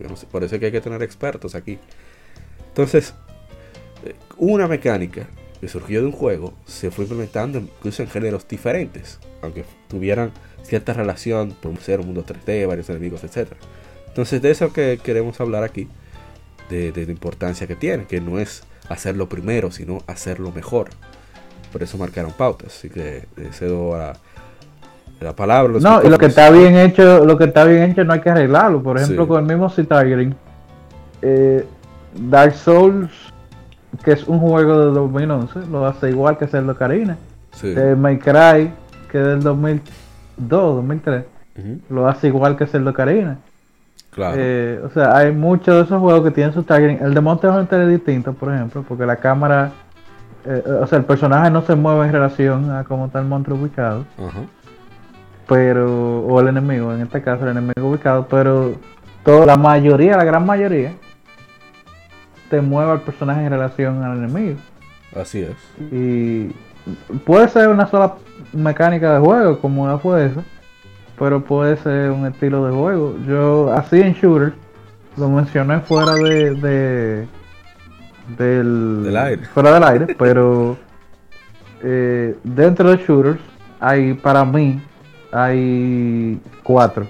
No sé, por eso es que hay que tener expertos aquí. Entonces, eh, una mecánica que surgió de un juego se fue implementando incluso en géneros diferentes, aunque tuvieran cierta relación por ser un mundo 3D, varios enemigos, etc. Entonces, de eso que queremos hablar aquí, de, de la importancia que tiene, que no es hacerlo primero, sino hacerlo mejor. Por eso marcaron pautas, así que eh, cedo a la palabra. los No, y lo que está bien hecho, lo que está bien hecho no hay que arreglarlo. Por ejemplo, Sí. con el mismo C-Targeting. eh, Dark Souls, que es un juego de 2011, lo hace igual que Zelda Karina. Sí. Eh, May Cry, que es del 2002, 2003, Ujú, lo hace igual que Zelda Karina. Claro. Eh, o sea, hay muchos de esos juegos que tienen su targeting. El de Monster Hunter es distinto, por ejemplo, porque la cámara, eh, o sea, el personaje no se mueve en relación a cómo está el monstruo ubicado, Ajá. Pero, o el enemigo, en este caso el enemigo ubicado, pero toda la mayoría, la gran mayoría, te mueve al personaje en relación al enemigo. Así es. Y puede ser una sola mecánica de juego, como una fue esa, pero puede ser un estilo de juego. Yo, así en shooters, lo mencioné fuera de, de del, Del aire. fuera del aire, pero eh, dentro de shooters hay para mí hay cuatro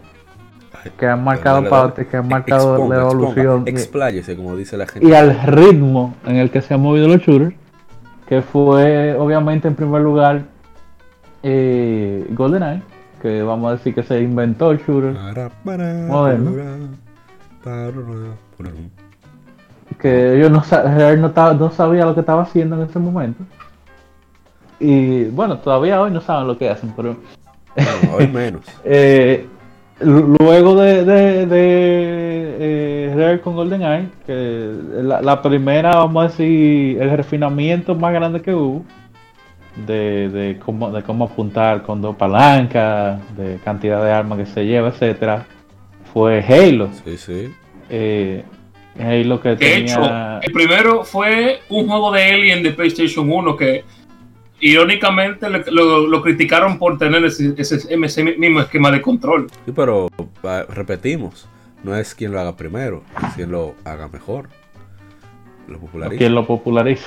que han marcado pautas, que han marcado Exponga, la evolución. y- Expláyese, como dice la gente. y al ritmo en el que se han movido los shooters, que fue obviamente en primer lugar eh, GoldenEye, que vamos a decir que se inventó el shooter moderno. Que yo no, no, no sabía lo que estaba haciendo en ese momento. Y bueno, todavía hoy no saben lo que hacen, pero. Hoy menos. [laughs] eh, luego de, de, de eh, Rare con GoldenEye, que la, la, primera, vamos a decir, el refinamiento más grande que hubo, de, de, cómo, de cómo apuntar con dos palancas, de cantidad de armas que se lleva, etcétera, fue Halo. Sí, sí. Eh, Halo que de tenía... hecho, el primero fue un juego de Alien de PlayStation 1 que irónicamente lo, lo, criticaron por tener ese, ese, ese, mismo esquema de control. Sí, pero repetimos, no es quien lo haga primero, es quien lo haga mejor. Lo populariza. Quien lo populariza.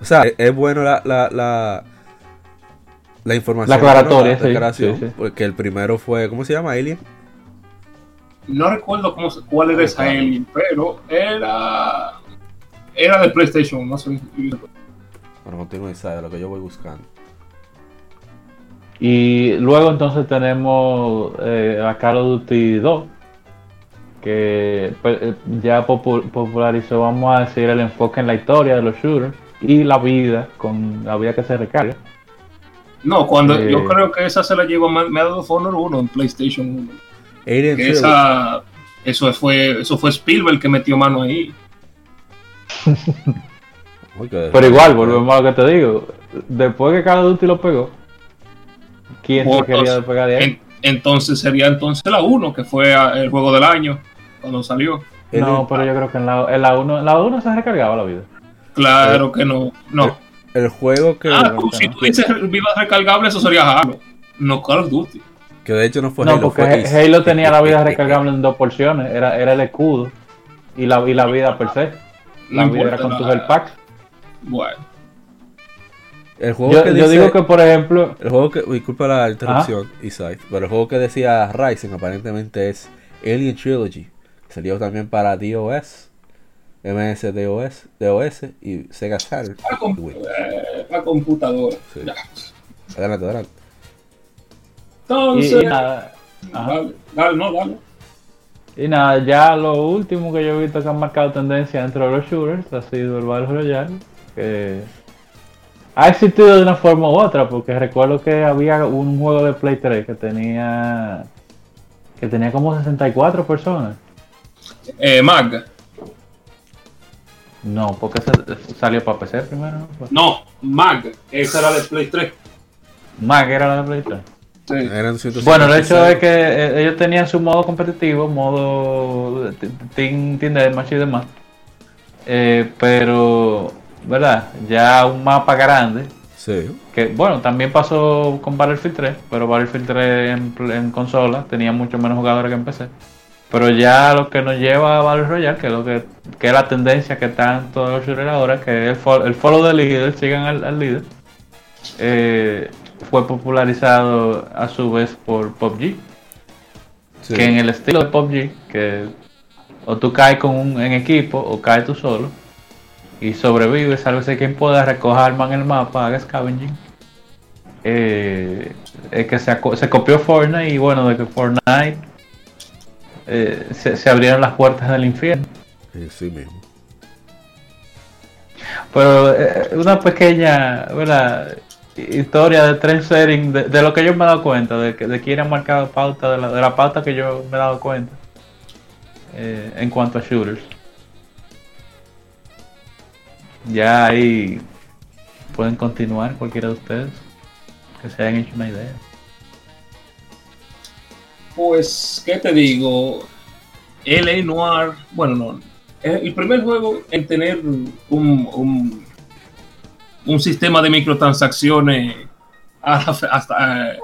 O sea, es, es bueno la, la, la, la, información. La aclaratoria, ¿no? la declaración, sí, sí. Porque el primero fue, ¿cómo se llama? Alien. No recuerdo cómo, cuál era esa Alien, pero era. Era de PlayStation, no sé. Bueno, continúe, de lo que yo voy buscando. Y luego entonces tenemos eh, a Call of Duty 2, que pues, ya popularizó, vamos a decir, el enfoque en la historia de los shooters y la vida, con la vida que se recarga. No, cuando eh, yo creo que esa se la llevó Medal of Honor 1 en PlayStation 1. Que esa, eso, fue, eso fue Spielberg que metió mano ahí. [laughs] Pero igual, volvemos a lo que te digo. Después que Call of Duty lo pegó, ¿quién se quería pegar de ahí? En, entonces sería entonces la 1, que fue el juego del año, cuando salió. No, pero yo creo que en la 1 en la uno, la uno se recargaba la vida. Claro que no. No. El, el juego que. Ah, tú, si tú dices vida recargable, eso sería Halo, no Call of Duty. Que de hecho no fue no, Halo. porque fue Halo tenía la vida [laughs] recargable en dos porciones. Era, era el escudo y la, y la vida per se. La No vida era con tu nada. health pack. Bueno, El juego Yo, que yo dice- digo que, por ejemplo, El juego que. Disculpa la interrupción, Isaac. Pero el juego que decía Ryzen aparentemente es Alien Trilogy. Salió también para DOS, MS DOS, DOS y Sega Saturn. la, comp- eh, computadora. Sí. Ya. Adelante, adelante. Entonces, y nada, dale, dale, no, dale. Y nada, ya lo último que yo he visto que han marcado tendencia dentro de los shooters ha sido el Battle Royale, que ha existido de una forma u otra, porque recuerdo que había un juego de Play 3 que tenía que tenía como 64 personas. Eh, Mag, No, porque salió para PC primero. ¿no? no, Mag, esa era de Play 3. Más que era la de Play 3. Sí. Eran 156. Bueno, el hecho es que eh, ellos tenían su modo competitivo, modo t- Team, team Deathmatch y demás. Eh, pero, ¿verdad? Ya un mapa grande. Sí. Que bueno, también pasó con Battlefield 3, pero Battlefield 3 en, consola tenía mucho menos jugadores que en PC. Pero ya lo que nos lleva a Battle Royale, que es lo que, que es la tendencia que están todos los shooters ahora, que es el, fo- el follow del líder, sigan al, al líder, eh, fue popularizado a su vez por PUBG sí. que en el estilo de PUBG, que o tú caes con un, en equipo o caes tú solo y sobrevives, sálvese quien pueda, recoja armas en el mapa, haga scavenging. Eh, es que se, se copió Fortnite y bueno, de que Fortnite eh, se, se abrieron las puertas del infierno. Sí, mismo. Pero eh, una pequeña ¿verdad? historia de trend setting de, de lo que yo me he dado cuenta, de, que, de quién ha marcado pauta, de la, de la pauta que yo me he dado cuenta en cuanto a shooters. Ya ahí pueden continuar cualquiera de ustedes que se hayan hecho una idea. Pues, ¿qué te digo? LA Noir, bueno, no. El primer juego en tener un, un, sistema de microtransacciones hasta, eh,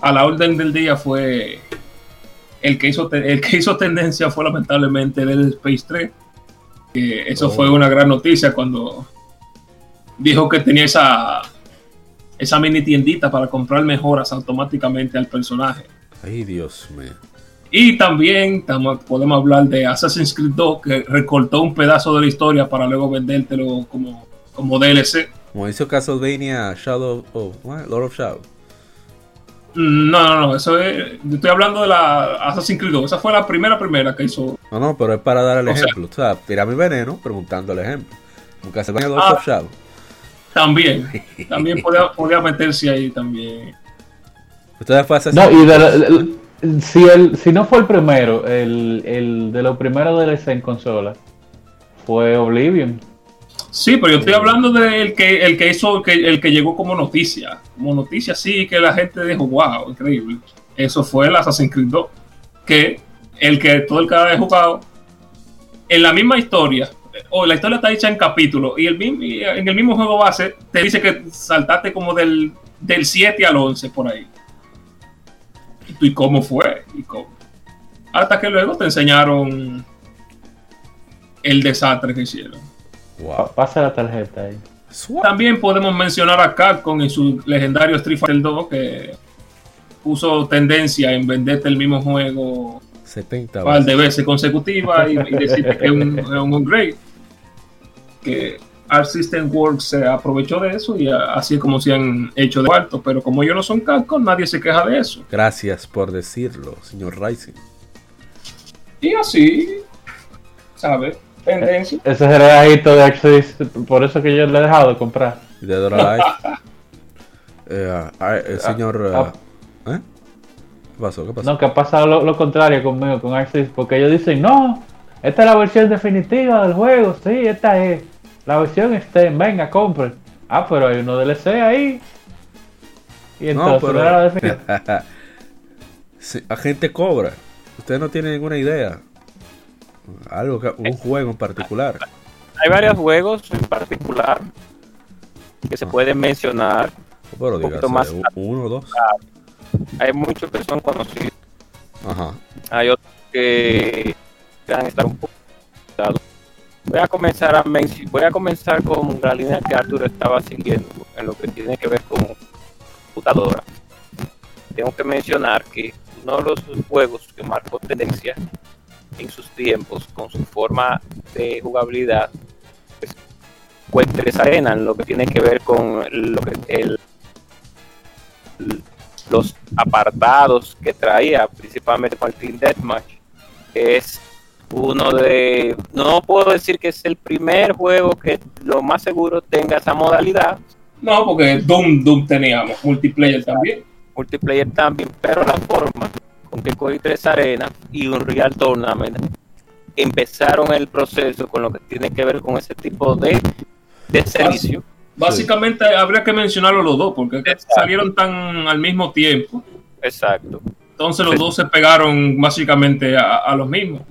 a la orden del día fue el que hizo el que hizo tendencia fue lamentablemente Dead Space 3. Que eso Oh. fue una gran noticia cuando dijo que tenía esa esa mini tiendita para comprar mejoras automáticamente al personaje. Ay, Dios mío. Y también podemos hablar de Assassin's Creed 2, que recortó un pedazo de la historia para luego vendértelo como, como DLC. Como hizo Castlevania Shadow of? Lord of Shadow. No, no, no, eso es. Yo estoy hablando de la Assassin's Creed 2. Esa fue la primera, primera que hizo. No, no, pero es para dar el O sea- ejemplo. o sea, tira mi veneno preguntando el ejemplo. Como Castlevania Lords Ah. Shadow. También. [laughs] También podía, podía meterse ahí también. Ustedes fue Assassin's No, y de la- el- si, el, si no fue el primero, el, el de los primeros DLC en consola fue Oblivion. Sí, pero yo estoy hablando del que el que hizo, que, el que llegó como noticia. Como noticia, sí, que la gente dijo, wow, increíble. Eso fue el Assassin's Creed 2. Que el que todo el que haya jugado en la misma historia, o la historia está hecha en capítulos, y, el, mismo- y en el mismo juego base te dice que saltaste como del, del 7 al 11 por ahí. ¿Y tú, ¿y cómo fue? ¿Y cómo? Hasta que luego te enseñaron el desastre que hicieron. Wow. Pa- Pasa la tarjeta ahí. Swap. También podemos mencionar a Capcom en su legendario Street Fighter 2 que puso tendencia en venderte el mismo juego 70 un par de veces. veces consecutivas y, y decirte que es un, un upgrade. Que Art System Works se aprovechó de eso y a- así es como se han hecho de cuarto. Pero como ellos no son Capcom, nadie se queja de eso. Gracias por decirlo, señor Rising. Y así, ¿sabes? Tendencia. Ese es el relajito de Axis, por eso que yo le he dejado de comprar. De Dora Life. [laughs] Eh, ah, el señor. ah. eh, ¿eh? ¿Qué pasó? ¿Qué pasó? No, que ha pasado lo, lo contrario conmigo, con Axis, porque ellos dicen, no, esta es la versión definitiva del juego, sí, esta es la versión Steam, venga, compren. Ah, pero hay uno DLC ahí. Y No, entonces no era la definitiva. pero. [laughs] Sí, Agente Cobra. Usted no tiene ninguna idea. Algo que, un juego en particular. Hay varios juegos en particular que se pueden mencionar. Pero Un dígase, poquito más- u- uno o dos. Hay muchos que son conocidos. Ajá. Hay otros que a estar un poco. Voy a comenzar a voy a comenzar con la línea que Arthur estaba siguiendo en lo que tiene que ver con computadora. Tengo que mencionar que uno de los juegos que marcó tendencia en sus tiempos con su forma de jugabilidad pues, fue 3 Arena, en lo que tiene que ver con lo que el los apartados que traía, principalmente con el Team Deathmatch, que es uno de, no puedo decir que es el primer juego que lo más seguro tenga esa modalidad, No, porque Doom, Doom teníamos, multiplayer también. multiplayer también, pero la forma con que cogí tres arenas y un Real Tournament empezaron el proceso con lo que tiene que ver con ese tipo de, de servicio. Básicamente habría que mencionarlo los dos, porque Exacto. salieron tan al mismo tiempo. Exacto, Entonces los dos se pegaron básicamente a, a los mismos.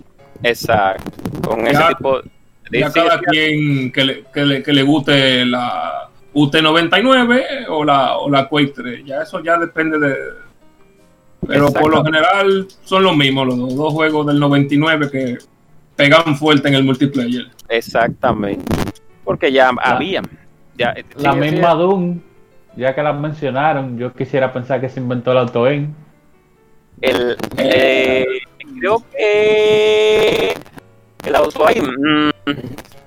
exacto. Con ese Ya- tipo de Y a cada quien que le, que le, que le guste la UT99 o la, o la Quake 3. Ya eso ya depende de... Pero por lo general son los mismos los dos, dos juegos del 99 que pegan fuerte en el multiplayer. Exactamente. Porque ya había. Ya, eh, La sí, misma sí, Doom, ya que la mencionaron, yo quisiera pensar que se inventó el auto aim. El, eh, creo que el auto ahí mm,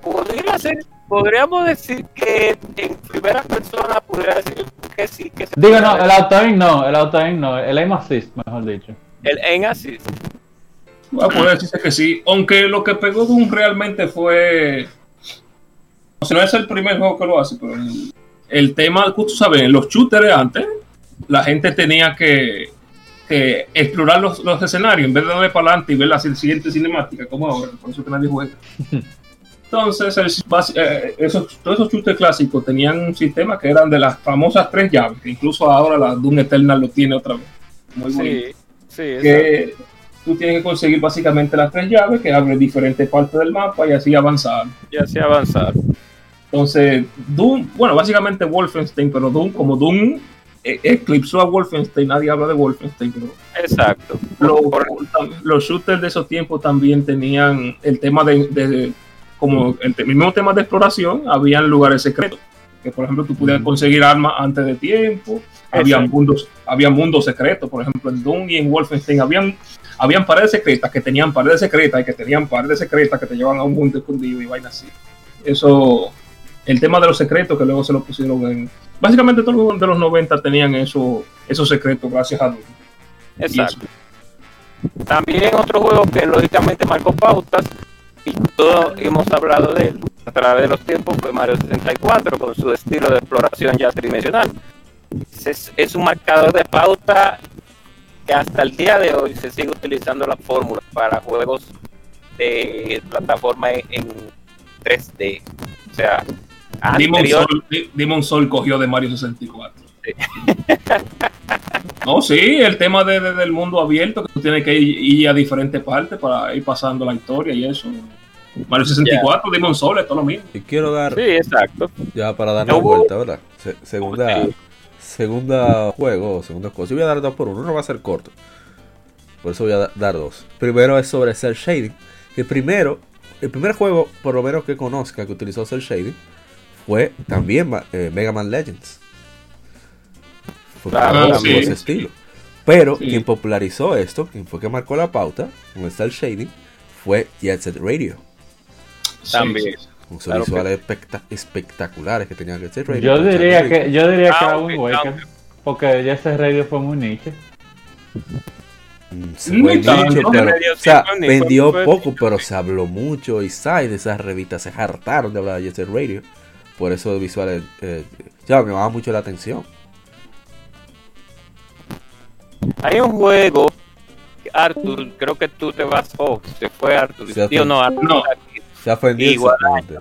podría ser, podríamos decir que en primera persona podría decir que sí, que se Digo, no, el aim no, el aim no, el aim assist, mejor dicho. el en assist. Voy a poder decirse que sí, aunque lo que pegó Doom realmente fue. O sea, no es el primer juego que lo hace, pero el, tema, tú sabes, en los shooters antes, la gente tenía que, que explorar los, los escenarios en vez de darle para adelante y ver la siguiente cinemática, como ahora, por eso que nadie juega. [laughs] Entonces, el- eh, esos, todos esos shooters clásicos tenían un sistema que eran de las famosas tres llaves, que incluso ahora la Doom Eternal lo tiene otra vez. Muy bonito Sí, sí, exacto. que tú tienes que conseguir básicamente las tres llaves que abren diferentes partes del mapa y así avanzar. y así avanzar. Entonces, Doom, bueno, básicamente Wolfenstein, pero Doom, como Doom eh, eclipsó a Wolfenstein, nadie habla de Wolfenstein, pero Exacto. lo- Por- los shooters de esos tiempos también tenían el tema de, de- como el mismo tema de exploración, habían lugares secretos, que por ejemplo tú podías conseguir armas antes de tiempo, había mundos, había mundos secretos, por ejemplo en Doom y en Wolfenstein habían, habían paredes secretas que tenían paredes secretas y que tenían paredes secretas que te llevan a un mundo escondido y vainas así. Eso el tema de los secretos que luego se lo pusieron en. Básicamente todos los de los 90 tenían eso, esos secretos gracias a Doom. Exacto. También otro juego que lógicamente marcó pautas y todos hemos hablado de él a través de los tiempos fue Mario 64 con su estilo de exploración ya tridimensional. Es, es un marcador de pauta que hasta el día de hoy se sigue utilizando la fórmula para juegos de plataforma en 3D. O sea, Demon anterior, Soul, Demon Soul cogió de Mario 64. [laughs] [laughs] no, sí, el tema de, de- del mundo abierto, que tú tienes que ir, ir a diferentes partes para ir pasando la historia y eso. Mario 64, Demon Soul, es todo lo mismo. Y quiero dar, sí, exacto. ya para dar la No. vuelta, ¿verdad? Se- segunda, Sí. segunda juego, segunda cosa. Yo voy a dar dos por uno, no va a ser corto. Por eso voy a da- dar dos. Primero es sobre Cell Shading. El primero, el primer juego, por lo menos que conozca, que utilizó Cell Shading, fue también eh, Mega Man Legends. Fue Claro, sí. ese estilo. Pero Sí. quien popularizó esto, quien fue que marcó la pauta con el Cell Shading, fue Jet Set Radio. También. Con sus Claro que- visuales especta- espectaculares que tenía Jet Set Radio. Yo diría que, yo diría que Ah, era ok, un Waker, cambio. porque ya ese radio fue muy nicho. Mm, Se fue tanto. nicho, pero, o sea, vendió poco, pero se habló mucho. Y SAI de esas revistas se hartaron de hablar de Jet Set Radio. Por eso los visuales, eh, ya me llamaba mucho la atención. Hay un juego, Arthur, creo que tú te vas, oh, se fue Arthur, Sí, sí, no, Arthur No. Se Igual. exactamente.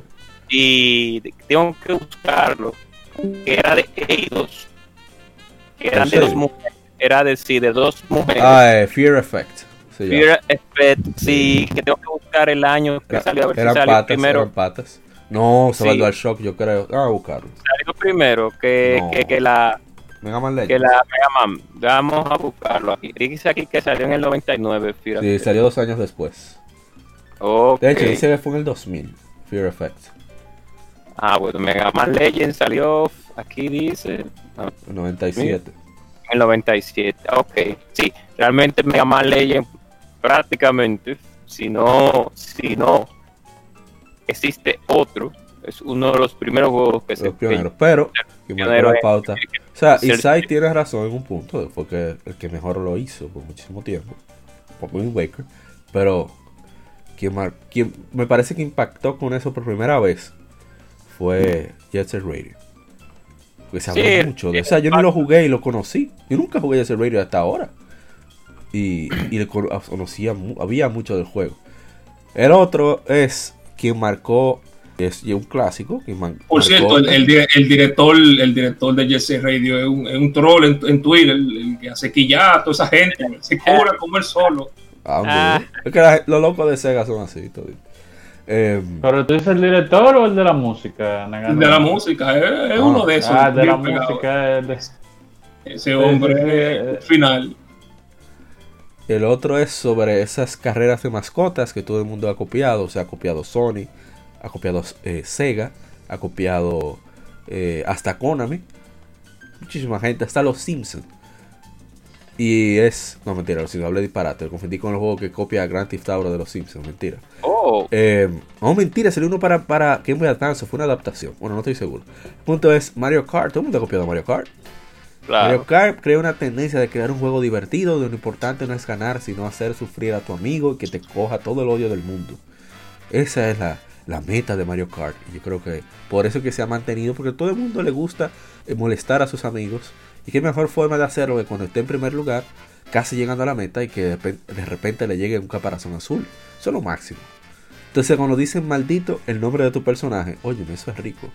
y tengo que buscarlo, que era de Eidos, que eran de ¿En dos mujeres, era de, sí, de dos mujeres. Ah, eh, Fear Effect. se llama. Fear Effect, sí, que tengo que buscar el año que Era- salió, a ver si eran salió patas, primero, eran patas. No, se Sí. va al Shock, yo creo. Ah, a buscarlo. salió primero que, No. que, que la Mega Man que Legends. la Mega Man. Vamos a buscarlo aquí. Dice aquí que salió en el 99, Fear Sí, Effect. salió dos años después. De hecho, dice que fue en el 2000. Fear Effect. Ah, bueno, Mega Man Legends salió, aquí dice, ah, el 97. en el 97. Ok, sí, realmente Mega Man Legends prácticamente, si no, si no existe otro, es uno de los primeros juegos que se Los pioneros. Pero, que marcó pionero la pauta. O sea. Isai tiene razón en un punto, porque el que mejor lo hizo por muchísimo tiempo, por Wind Waker, pero quien, mar- quien me parece que impactó con eso por primera vez fue Jet Set Radio. Porque se habló Sí, mucho de O sea, yo ni lo jugué y lo conocí. Yo nunca jugué Jet Set Radio hasta ahora. Y, y le cono- conocía, había mucho del juego. El otro es quien marcó, es y un clásico, man- Por marcó- cierto, el, el dire- el director, el director de Jesse Radio es un, es un troll en, en Twitter, el, el que hace quillar a toda esa gente, se cura como él solo. Ah, Ah. Es que la- los locos de Sega son así. todo. Eh, Pero tú dices el director o el de la música, Nagano? De la música, es, es Ah. uno de esos. Ah, de la pegado. música. el de- Ese hombre, sí, sí. al final. el otro es sobre esas carreras de mascotas que todo el mundo ha copiado. O sea, ha copiado Sony, ha copiado eh, Sega, ha copiado eh, hasta Konami. Muchísima gente, hasta los Simpsons. Y es. No, mentira, los Simpsons, hablé disparate. Lo confundí con el juego que copia Grand Theft Auto de los Simpsons, mentira. Oh, Eh, no, mentira, salió uno para, para Game Boy Advance, fue una adaptación. Bueno, no estoy seguro. El punto es Mario Kart, todo el mundo ha copiado Mario Kart. Mario. Kart crea una tendencia de crear un juego divertido, donde lo importante no es ganar, sino hacer sufrir a tu amigo y que te coja todo el odio del mundo. Esa es la, la meta de Mario Kart. Y yo creo que por eso es que se ha mantenido, porque todo el mundo le gusta eh, molestar a sus amigos. Y qué mejor forma de hacerlo que cuando esté en primer lugar, casi llegando a la meta y que de repen- de repente le llegue un caparazón azul. Eso es lo máximo. Entonces cuando dicen maldito el nombre de tu personaje, oye, eso es rico.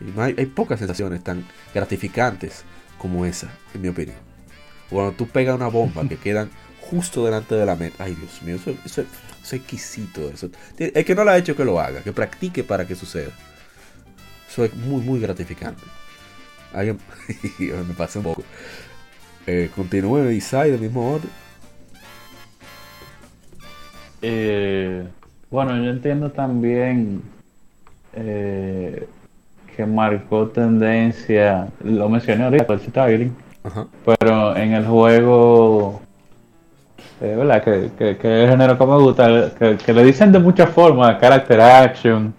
Y hay, hay pocas sensaciones tan gratificantes como esa, en mi opinión. Cuando tú pegas una bomba que quedan justo delante de la meta. Ay, Dios mío, eso, eso, es exquisito. Eso. El que no lo ha hecho, que lo haga, que practique para que suceda. Eso es muy, muy gratificante. Alguien- [laughs] me pasé un poco. Eh, continúe Isai del mismo orden. Eh, bueno, yo entiendo también eh, que marcó tendencia, lo mencioné ahorita, Ajá. pero en el juego, eh, ¿verdad? Que, que, que es el género que me gusta, que, que le dicen de muchas formas, character action,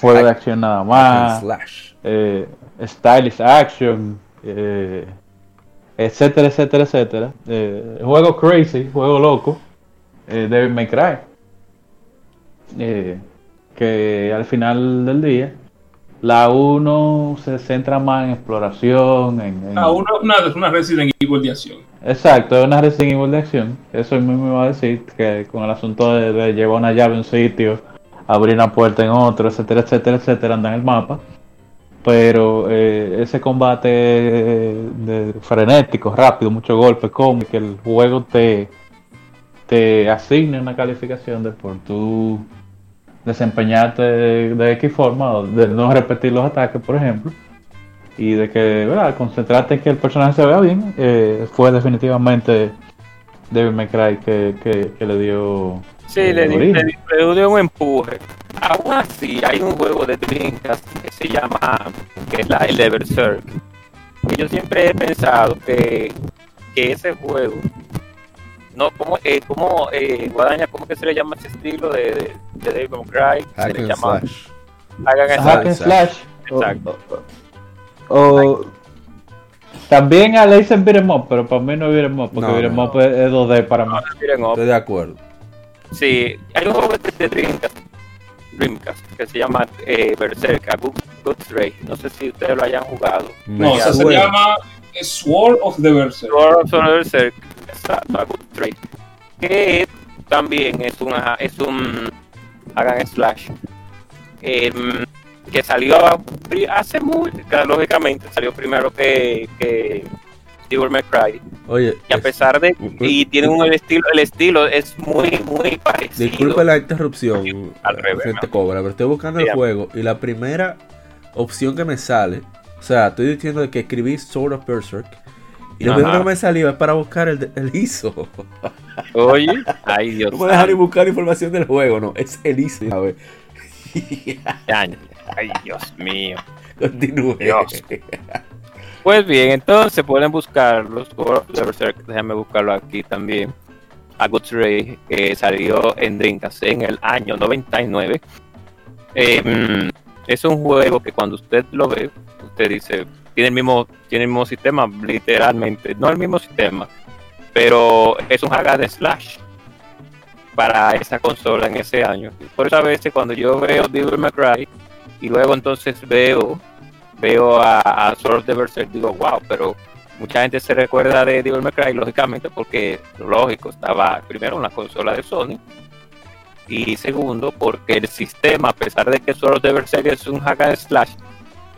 juego de acción nada más, Slash. eh, stylish action, eh, etcétera, etcétera, etcétera. Eh, juego crazy, juego loco, eh, Devil May Cry. Eh, que al final del día, la 1 se centra más en exploración, en, en- Ah, una, una, una Resident Evil de acción. Exacto, es una Resident Evil de acción. Eso mismo iba a decir, que con el asunto de, de llevar una llave a un sitio, abrir una puerta en otro, etcétera, etcétera, etcétera, anda en el mapa. Pero eh, ese combate de- frenético, rápido, muchos golpes, como que el juego te, te asigne una calificación de por tú desempeñarte de, de X forma, de no repetir los ataques, por ejemplo y de que ¿verdad? concentrarte en que el personaje se vea bien eh, fue definitivamente Devil May Cry que, que, que le dio Sí, eh, le, di- origen. le, di- le dio un empuje. Aún así, hay un juego de Dreamcast que se llama, que es la, el de Berserk. Que yo siempre he pensado que, que ese juego, no, como, eh, como eh, Guadaña, ¿cómo que se le llama ese estilo de, de, de Devil Cry? Se Hack le and llama slash. Hack and Hack Slash. and Slash o- Exacto. o, o- también a le dicen beat'em up pero para mí no es beat'em up porque No, beat'em no. up es, es 2D para mí No, Estoy de acuerdo. Sí, hay un juego de, Dreamcast, Dreamcast que se llama eh, Berserk, Good, Good Ray. No sé si ustedes lo hayan jugado. No, o sea, se llama Sword of the Berserk. Sword of the Berserk, Que también es, una, es un hagan slash. em, que salió hace muy, lógicamente salió primero que, que Devil May Cry. Oye, Y a es- pesar de y tiene un estilo, el estilo es muy, muy parecido. disculpe la interrupción, Al revés, ¿no? cobra, pero estoy buscando el juego y la primera opción que me sale, o sea, estoy diciendo que escribí Sword of Berserk y lo Ajá. primero que me salió es para buscar el, el ISO. Oye, [laughs] ay Dios No me dejan ni buscar información del juego, no, es el ISO. A ver, Ay, [laughs] ay, Dios mío. continúe. Dios. Pues bien, entonces pueden buscar los Sword of the Berserk. Déjame buscarlo aquí también. A Good Ray, que salió en Dreamcast en el año 99. Eh, mm, es un juego que cuando usted lo ve, usted dice, tiene el mismo, tiene el mismo sistema, literalmente. No el mismo sistema, pero es un hack de slash para esa consola en ese año. Por eso a veces cuando yo veo Devil May Cry y luego entonces veo veo a, a Sword of Berserk digo wow pero mucha gente se recuerda de Devil May Cry lógicamente porque lógico estaba primero en la consola de Sony y segundo porque el sistema a pesar de que Sword of Berserk es un hack and slash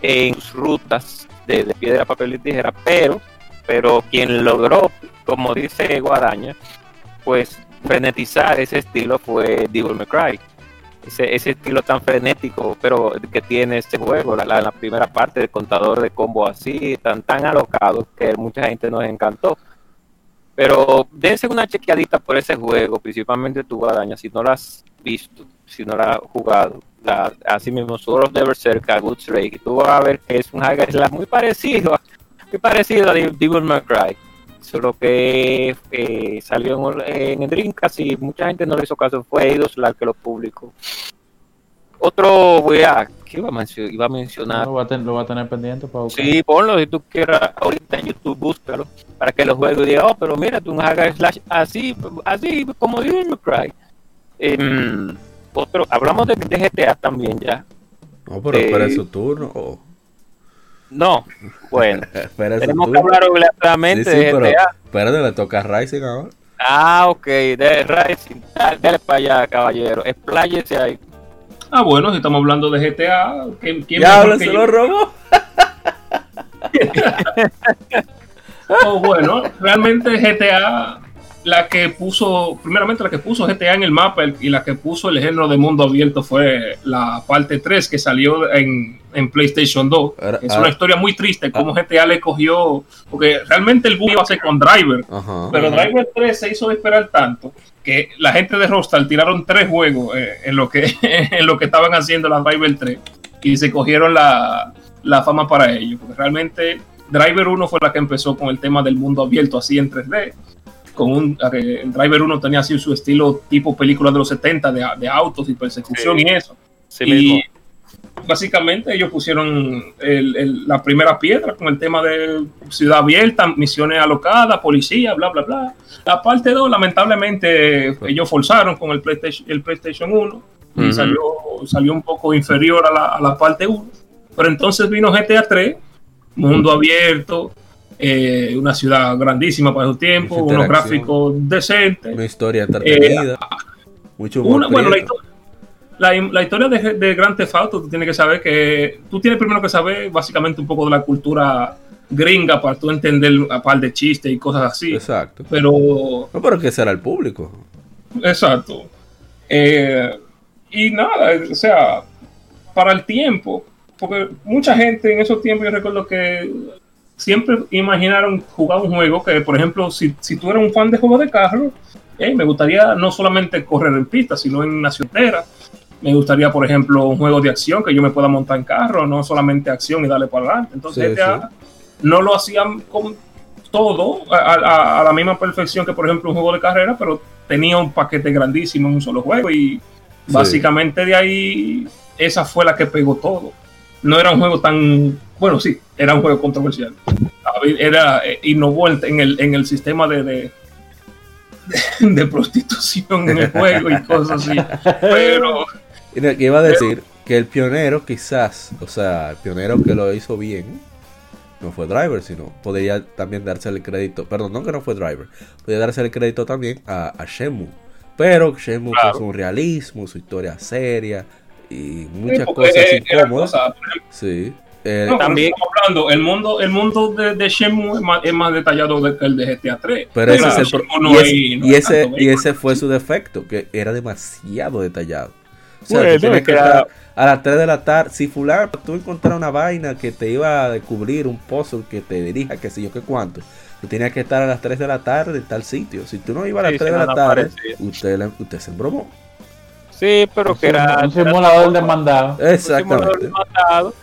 en sus rutas de, piedra papel y tijera pero pero quien logró como dice Guadaña pues frenetizar ese estilo fue Devil May Cry ese, ese estilo tan frenético, pero que tiene este juego, la, la, la primera parte del contador de combo así, tan tan alocado, que mucha gente nos encantó. Pero dense una chequeadita por ese juego, principalmente tu guadaña, si no lo has visto, si no lo has jugado. La, así mismo, Sword of the Berserk, a Good Ray, tú vas a ver que es un hack slash muy parecido, muy parecido a Devil May Cry. Solo que eh, salió en, en Dreamcast y mucha gente no le hizo caso, fue Eidos la que lo publicó. Otro, voy a, ¿qué iba a, mencio- iba a mencionar? lo, va a ten- lo va a tener pendiente para buscar. Sí, ponlo si tú quieras, ahorita en YouTube, búscalo, para que lo juegue y diga, oh, pero mira, tú un hack slash así, así como Devil May Cry. Em, otro, hablamos de, de GTA también ya. No, pero Eh, espera su turno. oh, No, bueno, [laughs] espera su tenemos que hablar obligatoriamente sí, de pero GTA. espérate, le toca a Rising ahora. Ah, ok, de Rising. Dale, dale para allá, caballero. Expláyese ahí. Ah, bueno, si estamos hablando de GTA, ¿quién, quién Ya, que se yo? lo robó. [laughs] Oh, bueno, realmente GTA, la que puso, primeramente la que puso GTA en el mapa y la que puso el género de mundo abierto fue la parte 3 que salió en, en PlayStation 2. Ahora- es una historia muy triste, como GTA le cogió, porque realmente el boom iba a ser con Driver, Ajá. pero Driver 3 se hizo esperar tanto que la gente de Rockstar tiraron tres juegos eh, en, lo que, [laughs] en lo que estaban haciendo la Driver 3 y se cogieron la, la fama para ello. Porque realmente Driver 1 fue la que empezó con el tema del mundo abierto así en 3D. Con un, el Driver 1 tenía así su estilo tipo película de los 70 de, de autos y persecución Sí. y eso. Sí mismo. Y básicamente ellos pusieron la primera piedra con el tema de ciudad abierta, misiones alocadas, policía, bla, bla, bla. La parte 2, lamentablemente, ellos forzaron con el PlayStation, el PlayStation 1 y salió, salió un poco inferior a la, a la parte 1. Pero entonces vino GTA 3, mundo abierto, eh, una ciudad grandísima para su tiempo, unos gráficos decentes. Una historia entretenida. Eh, mucho bueno, la, la, historia de, de Grand Theft Auto, tú tienes que saber que. Tú tienes primero que saber básicamente un poco de la cultura gringa para tú entender a par de chistes y cosas así. Exacto. Pero. No, pero que será el público. Exacto. Eh, y nada, o sea, para el tiempo, porque mucha gente en esos tiempos, yo recuerdo que siempre imaginaron jugar un juego que, por ejemplo, si, si tú eres un fan de juegos de carro, me gustaría no solamente correr en pista, sino en una ciudad Me gustaría, por ejemplo, un juego de acción que yo me pueda montar en carro, no solamente acción y darle para adelante. Entonces, no lo hacían con todo a, la misma perfección que, por ejemplo, un juego de carrera, pero tenía un paquete grandísimo en un solo juego y básicamente de ahí esa fue la que pegó todo. No era un juego tan, bueno, sí, era un juego controversial. Era, eh, innovó en el, en el sistema de [laughs] de, prostitución en el juego y cosas así. Pero. iba a decir que el pionero, quizás, o sea, el pionero que lo hizo bien, no fue Driver, sino podría también darse el crédito, perdón, no que no fue Driver, podría darse el crédito también a, a Shemu. Pero Shemu claro. un realismo, su historia seria y muchas cosas incómodas. sí. Eh, también hablando, el mundo, el mundo de, de Shenmue es más, detallado que el de GTA 3. Pero ese es el y, ese, y ese fue su defecto, que era demasiado detallado. O sea, que a las 3 de la tarde, si fulano tú encontrar una vaina que te iba a descubrir un puzzle que te dirija, qué sé yo, qué cuánto, tú tenías que estar a las 3 de la tarde en tal sitio. Si tú no ibas a las 3 de la tarde, usted, usted se embromó. Sí, pero que era. Un simulador demandado. Exactamente.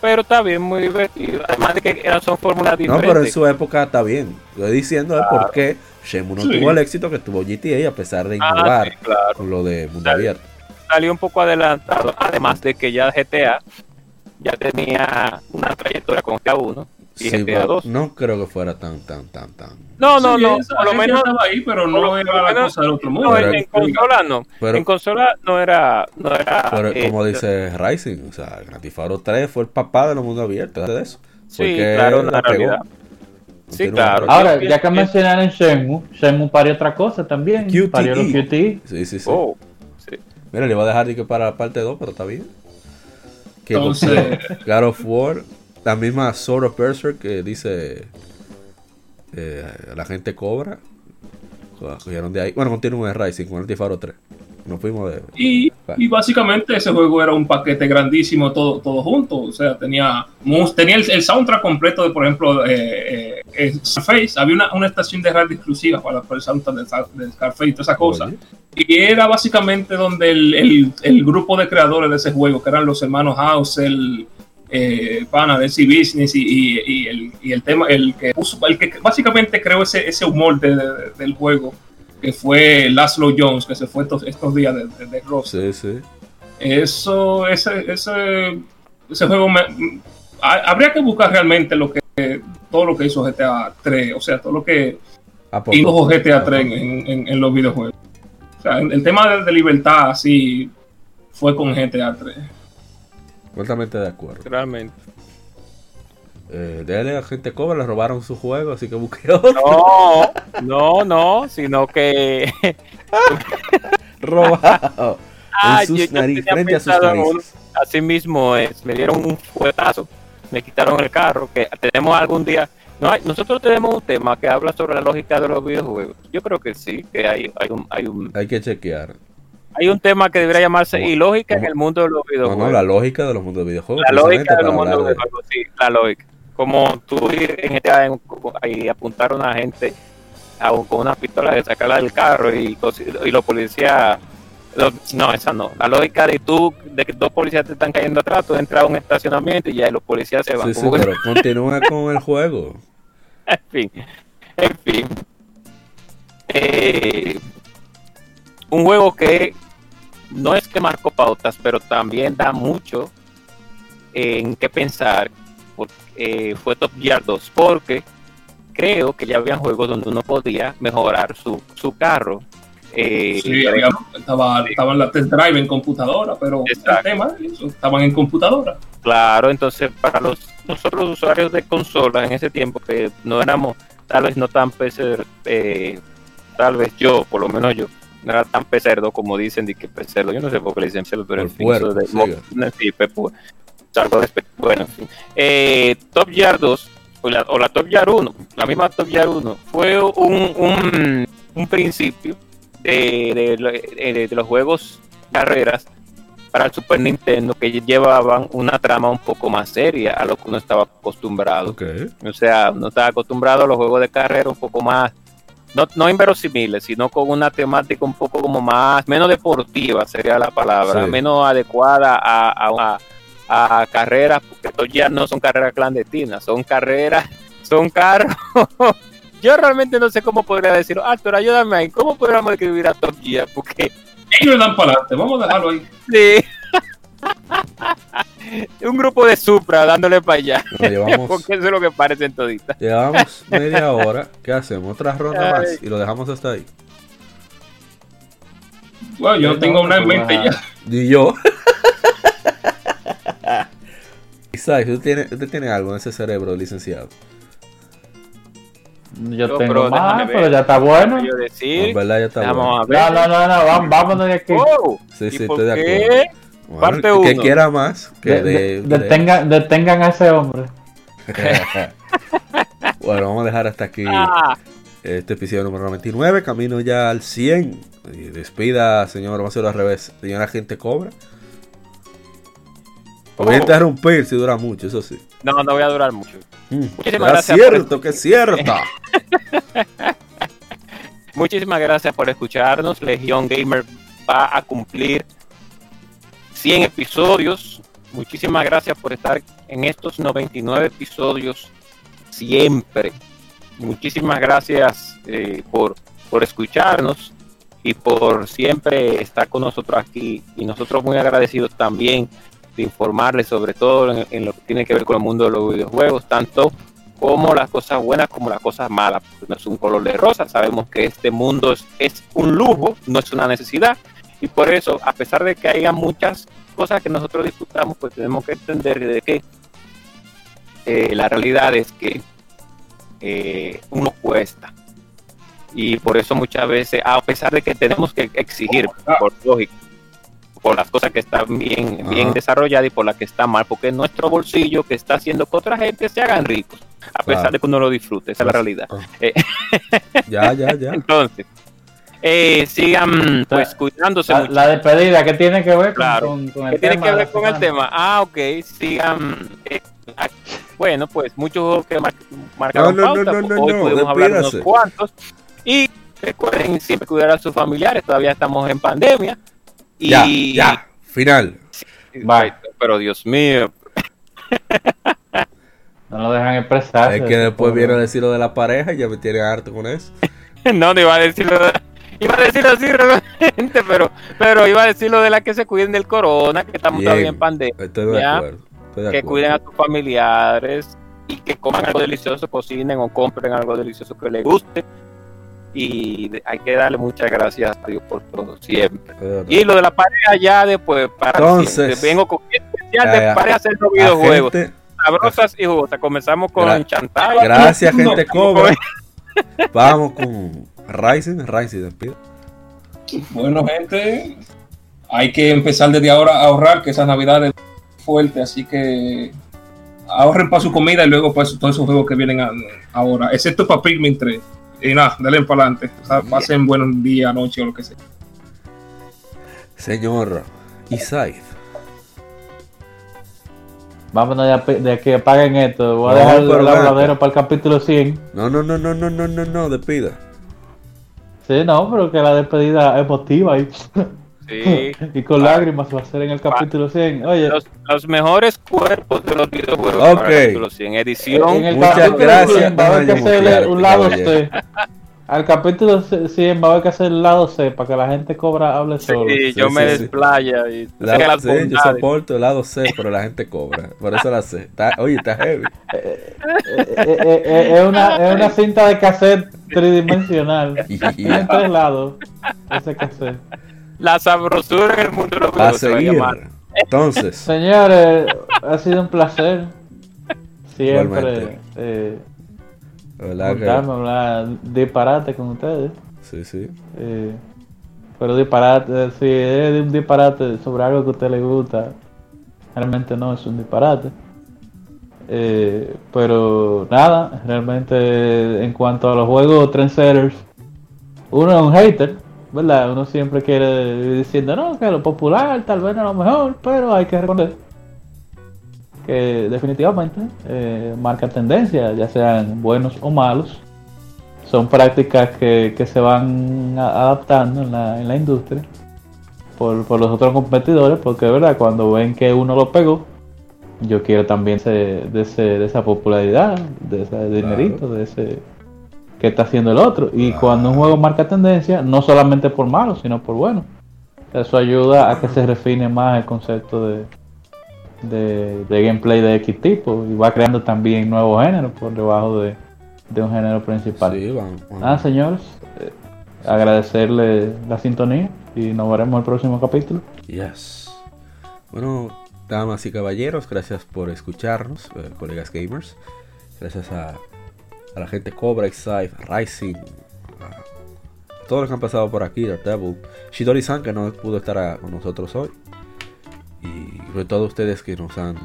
pero está bien, muy divertido. Además de que eran, son fórmulas diferentes. No, pero en su época está bien. Estoy diciendo claro. por qué Shemu no tuvo el éxito que tuvo GTA a pesar de ah, innovar con lo de mundo abierto. Salió un poco adelantado. Además de que ya GTA ya tenía una trayectoria con GTA 1 y sí, GTA 2. No creo que fuera tan, tan, tan, tan. No, no, no. por lo menos estaba ahí, pero no era la cosa del otro mundo. No, en, consola no. en consola no era. No era pero como dice Rising, o sea, Grand Theft Auto 3 fue el papá de los mundos abiertos de eso. Sí, claro, la realidad. Sí, claro. Ahora, ya que mencionaron Shenmue, Shenmue parió otra cosa también. QTE. Parió los QTE. Sí, sí, sí. Oh, sí. Mira, le voy a dejar de que para la parte 2, pero está bien. Que Entonces, [laughs] God of War la misma Sword of Berserk que dice eh, la gente cobra. Cogieron de ahí. Bueno, continúa en Rising con el Tifaro 3. Nos fuimos de. Y, y, básicamente ese juego era un paquete grandísimo todo, todo junto. O sea, tenía, tenía el, soundtrack completo de, por ejemplo, eh, eh, Scarface. Había una, una, estación de radio exclusiva para, el soundtrack de, Scarface y toda esa cosa. Y era básicamente donde el, el, el, grupo de creadores de ese juego, que eran los hermanos House, el, eh, pana de ese business y, y, el, y, el, tema, el que, el que básicamente creó ese, ese humor de, del juego, que fue Laszlo Jones, que se fue estos, estos días de, de, Ross. Sí, sí. Eso, ese, ese, ese juego, me, habría que buscar realmente lo que todo lo que hizo GTA 3, o sea, todo lo que hizo GTA 3 en, en, en, los videojuegos. O sea, el, tema de, de libertad, así, fue con GTA 3. Completamente de acuerdo. Realmente. Eh, de gente cobra, le robaron su juego, así que busqué otro. No, [laughs] no, no, sino que. [laughs] Robado. Ah, sus nariz, frente a sus narices. Así mismo es, me dieron un fuetazo, me quitaron el carro, que tenemos algún día. No hay, nosotros tenemos un tema que habla sobre la lógica de los videojuegos. Yo creo que sí, que hay, hay, un, hay un. Hay que chequear. Hay un tema que debería llamarse y lógica en el mundo de los videojuegos. No, no, la lógica de los mundos de videojuegos. La lógica de los mundos de videojuegos, sí, la lógica. Como tú en GTA y apuntar a una gente con una pistola de sacarla del carro y, y los policías no, esa no. La lógica de tú, de que dos policías te están cayendo atrás, tú entras a un estacionamiento y ya los policías se van. Sí, sí, pero [laughs] continúa con el juego. En fin, en fin. Eh, un juego que no es que marcó pautas, pero también da mucho en qué pensar eh, fue Top Gear 2, porque creo que ya habían juegos donde uno podía mejorar su, su carro. Eh, sí, estaba, estaban las test drive en computadora, pero el tema, estaban en computadora. Claro, entonces para los nosotros usuarios de consola en ese tiempo que no éramos tal vez no tan PC, eh, tal vez yo, por lo menos yo, no era tan pecerdo como dicen de que pecerdo, yo no sé por qué le dicen pecerdo, pero en fin, de, sí, bueno, eh, Top Gear 2 o la, o la, Top Gear 1, la misma Top Gear 1, fue un, un, un principio de, de, de, los juegos carreras para el Super Nintendo que llevaban una trama un poco más seria a lo que uno estaba acostumbrado. O sea, uno estaba acostumbrado a los juegos de carrera un poco más, no, no inverosimiles, sino con una temática un poco como más, menos deportiva sería la palabra, menos adecuada a, a, a, carreras, porque estos ya no son carreras clandestinas, son carreras, son carros. [laughs] Yo realmente no sé cómo podría decir, Arthur, ayúdame ahí, ¿cómo podríamos escribir a Top Gear? Porque ellos dan para adelante, vamos a dejarlo ahí. Sí. [laughs] Un grupo de Supra dándole para allá. [laughs] Porque eso es lo que parece en todita. Llevamos [laughs] media hora. ¿Qué hacemos? Otra ronda más y lo dejamos hasta ahí. Bueno, yo no tengo una en mente ya. Ni yo. Isaac, ¿usted tiene, tiene algo en ese cerebro, licenciado? Yo, tengo más, pero ya está bueno. Yo decir, no, verdad, ya está bueno. No, no, no, no, vamos, vámonos de aquí. Oh, sí, sí, estoy de acuerdo. Bueno, Parte uno. Que quiera más. Que de, de, detengan, detengan a ese hombre. [laughs] bueno, vamos a dejar hasta aquí ah. este episodio número 99. Camino ya al 100. Y despida, señor. Vamos a hacerlo al revés. Señora gente cobra. voy a oh. interrumpir si dura mucho, eso sí. No, no voy a durar mucho. Mm, Muchísimas gracias. cierto, que es cierto. [laughs] Muchísimas gracias por escucharnos. Legión Gamer va a cumplir 100 episodios. Muchísimas gracias por estar en estos 99 episodios siempre. Muchísimas gracias eh, por, por escucharnos y por siempre estar con nosotros aquí. Y nosotros muy agradecidos también de informarles sobre todo en, lo que tiene que ver con el mundo de los videojuegos, tanto como las cosas buenas como las cosas malas, porque no es un color de rosa, sabemos que este mundo es un lujo, no es una necesidad, y por eso, a pesar de que haya muchas cosas que nosotros disfrutamos, pues tenemos que entender de que eh, la realidad es que eh, uno cuesta. Y por eso muchas veces, a pesar de que tenemos que exigir, por lógica, por las cosas que están bien, bien desarrolladas y por las que están mal, porque es nuestro bolsillo que está haciendo que otra gente se hagan ricos, a pesar de que uno lo disfrute, esa es la pues, realidad. Ah. Eh, [laughs] ya, ya, ya. Entonces, eh, sigan pues cuidándose. La, despedida, ¿qué tiene que ver con, con, el ¿qué tiene que ver con el tema? Ah, ok, sigan. Eh, bueno, pues muchos que mar marcaron no, no, no, hoy podemos hablar unos cuantos. Y recuerden siempre cuidar a sus familiares, todavía estamos en pandemia. Ya, ya, final. Pero Dios mío. [laughs] No lo dejan expresar. Es que después viene a decir lo de la pareja y ya me tiene harto con eso. [laughs] no, no iba a decirlo de... Iba a decirlo así realmente, pero, pero iba a decir lo de la que se cuiden del corona, que estamos todavía en pandemia. Estoy de acuerdo. que cuiden a sus familiares y que coman algo delicioso, cocinen o compren algo delicioso que les guste y hay que darle muchas gracias a Dios por todo siempre. Y lo de la pareja ya después, para Entonces, vengo con especial de pareja hacer los videojuegos. Sabrosas y jugosas. Comenzamos con Gra Chantal. Gracias, [laughs] gente cobra. Vamos con Rising, Rising, despido. Bueno, gente, hay que empezar desde ahora a ahorrar, que esa Navidad es fuerte, así que ahorren para su comida y luego para todos esos juegos que vienen ahora, excepto para Pikmin 3 y nada, denle para adelante. pasen buenos días, noche o lo que sea. Señor Isaid. Vámonos de, de que apaguen esto. Voy a dejar el habladero para el capítulo 100. No, no, no, no, no, no, no, no, despida. Sí, no, pero que la despedida emotiva y, sí. [laughs] y con lágrimas va a ser en el capítulo 100. Oye, los, mejores cuerpos de los videojuegos. Ok. Edición. Muchas gracias. Va a haber que hacerle un lado este. [laughs] Al capítulo 100 va a haber que hacer el lado C para que la gente cobra hable solo. Sí, yo Sí, me sí, sí. desplaya y La- sí, yo soporto el lado C, pero la gente cobra. Por eso la C. Está- oye, está heavy. Eh, eh, eh, eh, es, una, es una cinta de cassette tridimensional. [laughs] Tiene tres lados. Ese cassette. La sabrosura en el mundo los A seguir. Entonces, Señores, ha sido un placer. Siempre Hablar disparate con ustedes. Sí, sí. Eh, pero disparate, si es de un disparate sobre algo que a usted le gusta, realmente no es un disparate. Eh, pero nada, realmente en cuanto a los juegos trendsetters, uno es un hater, ¿verdad? Uno siempre quiere ir diciendo, no, que lo popular tal vez no es lo mejor, pero hay que reconocer que definitivamente eh, marca tendencia, ya sean buenos o malos. Son prácticas que, que se van adaptando en la, en la industria por, por los otros competidores, porque verdad, cuando ven que uno lo pegó, yo quiero también ese, de, ese, de esa popularidad, de ese dinerito, de ese que está haciendo el otro. Y cuando un juego marca tendencia, no solamente por malo, sino por bueno. Eso ayuda a que se refine más el concepto de, de, de gameplay de X tipo y va creando también nuevos géneros por debajo de, de un género principal. Sí, van- van- Ah, señores, eh, agradecerle la sintonía y nos veremos el próximo capítulo. Yes. Bueno, damas y caballeros, gracias por escucharnos, eh, colegas gamers. Gracias a, a la gente Cobra, Excite, Rising, a todos los que han pasado por aquí, Daredevil, Shidori-san que no pudo estar a- con nosotros hoy. Y sobre todo ustedes que nos han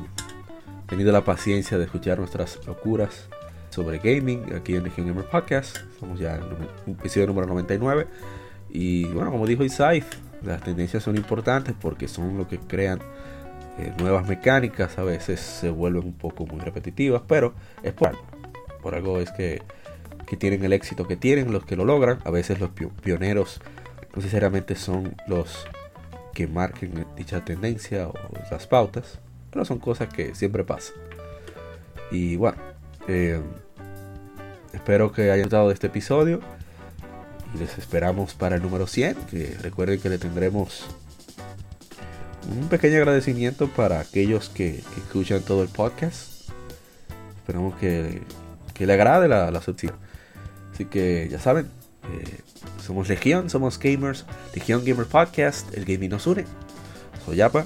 tenido la paciencia de escuchar nuestras locuras sobre gaming aquí en Legion Gamer Podcast. Somos ya en el episodio número 99. Y bueno, como dijo Isaif, las tendencias son importantes porque son lo que crean eh, nuevas mecánicas. A veces se vuelven un poco muy repetitivas, pero es por algo. Por algo es que, que tienen el éxito que tienen, los que lo logran. A veces los pio- pioneros no necesariamente son los que marquen dicha tendencia o las pautas, pero son cosas que siempre pasan. Y bueno, eh, espero que hayan gustado de este episodio y les esperamos para el número 100, que recuerden que le tendremos un pequeño agradecimiento para aquellos que, escuchan todo el podcast. Esperamos que, que le agrade la, la subsidia. Así que ya saben, eh, somos Legión, somos gamers, Legión Gamer Podcast, el gaming nos une. Soy Yapa,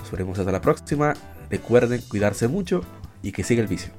nos veremos hasta la próxima. Recuerden cuidarse mucho y que siga el vicio.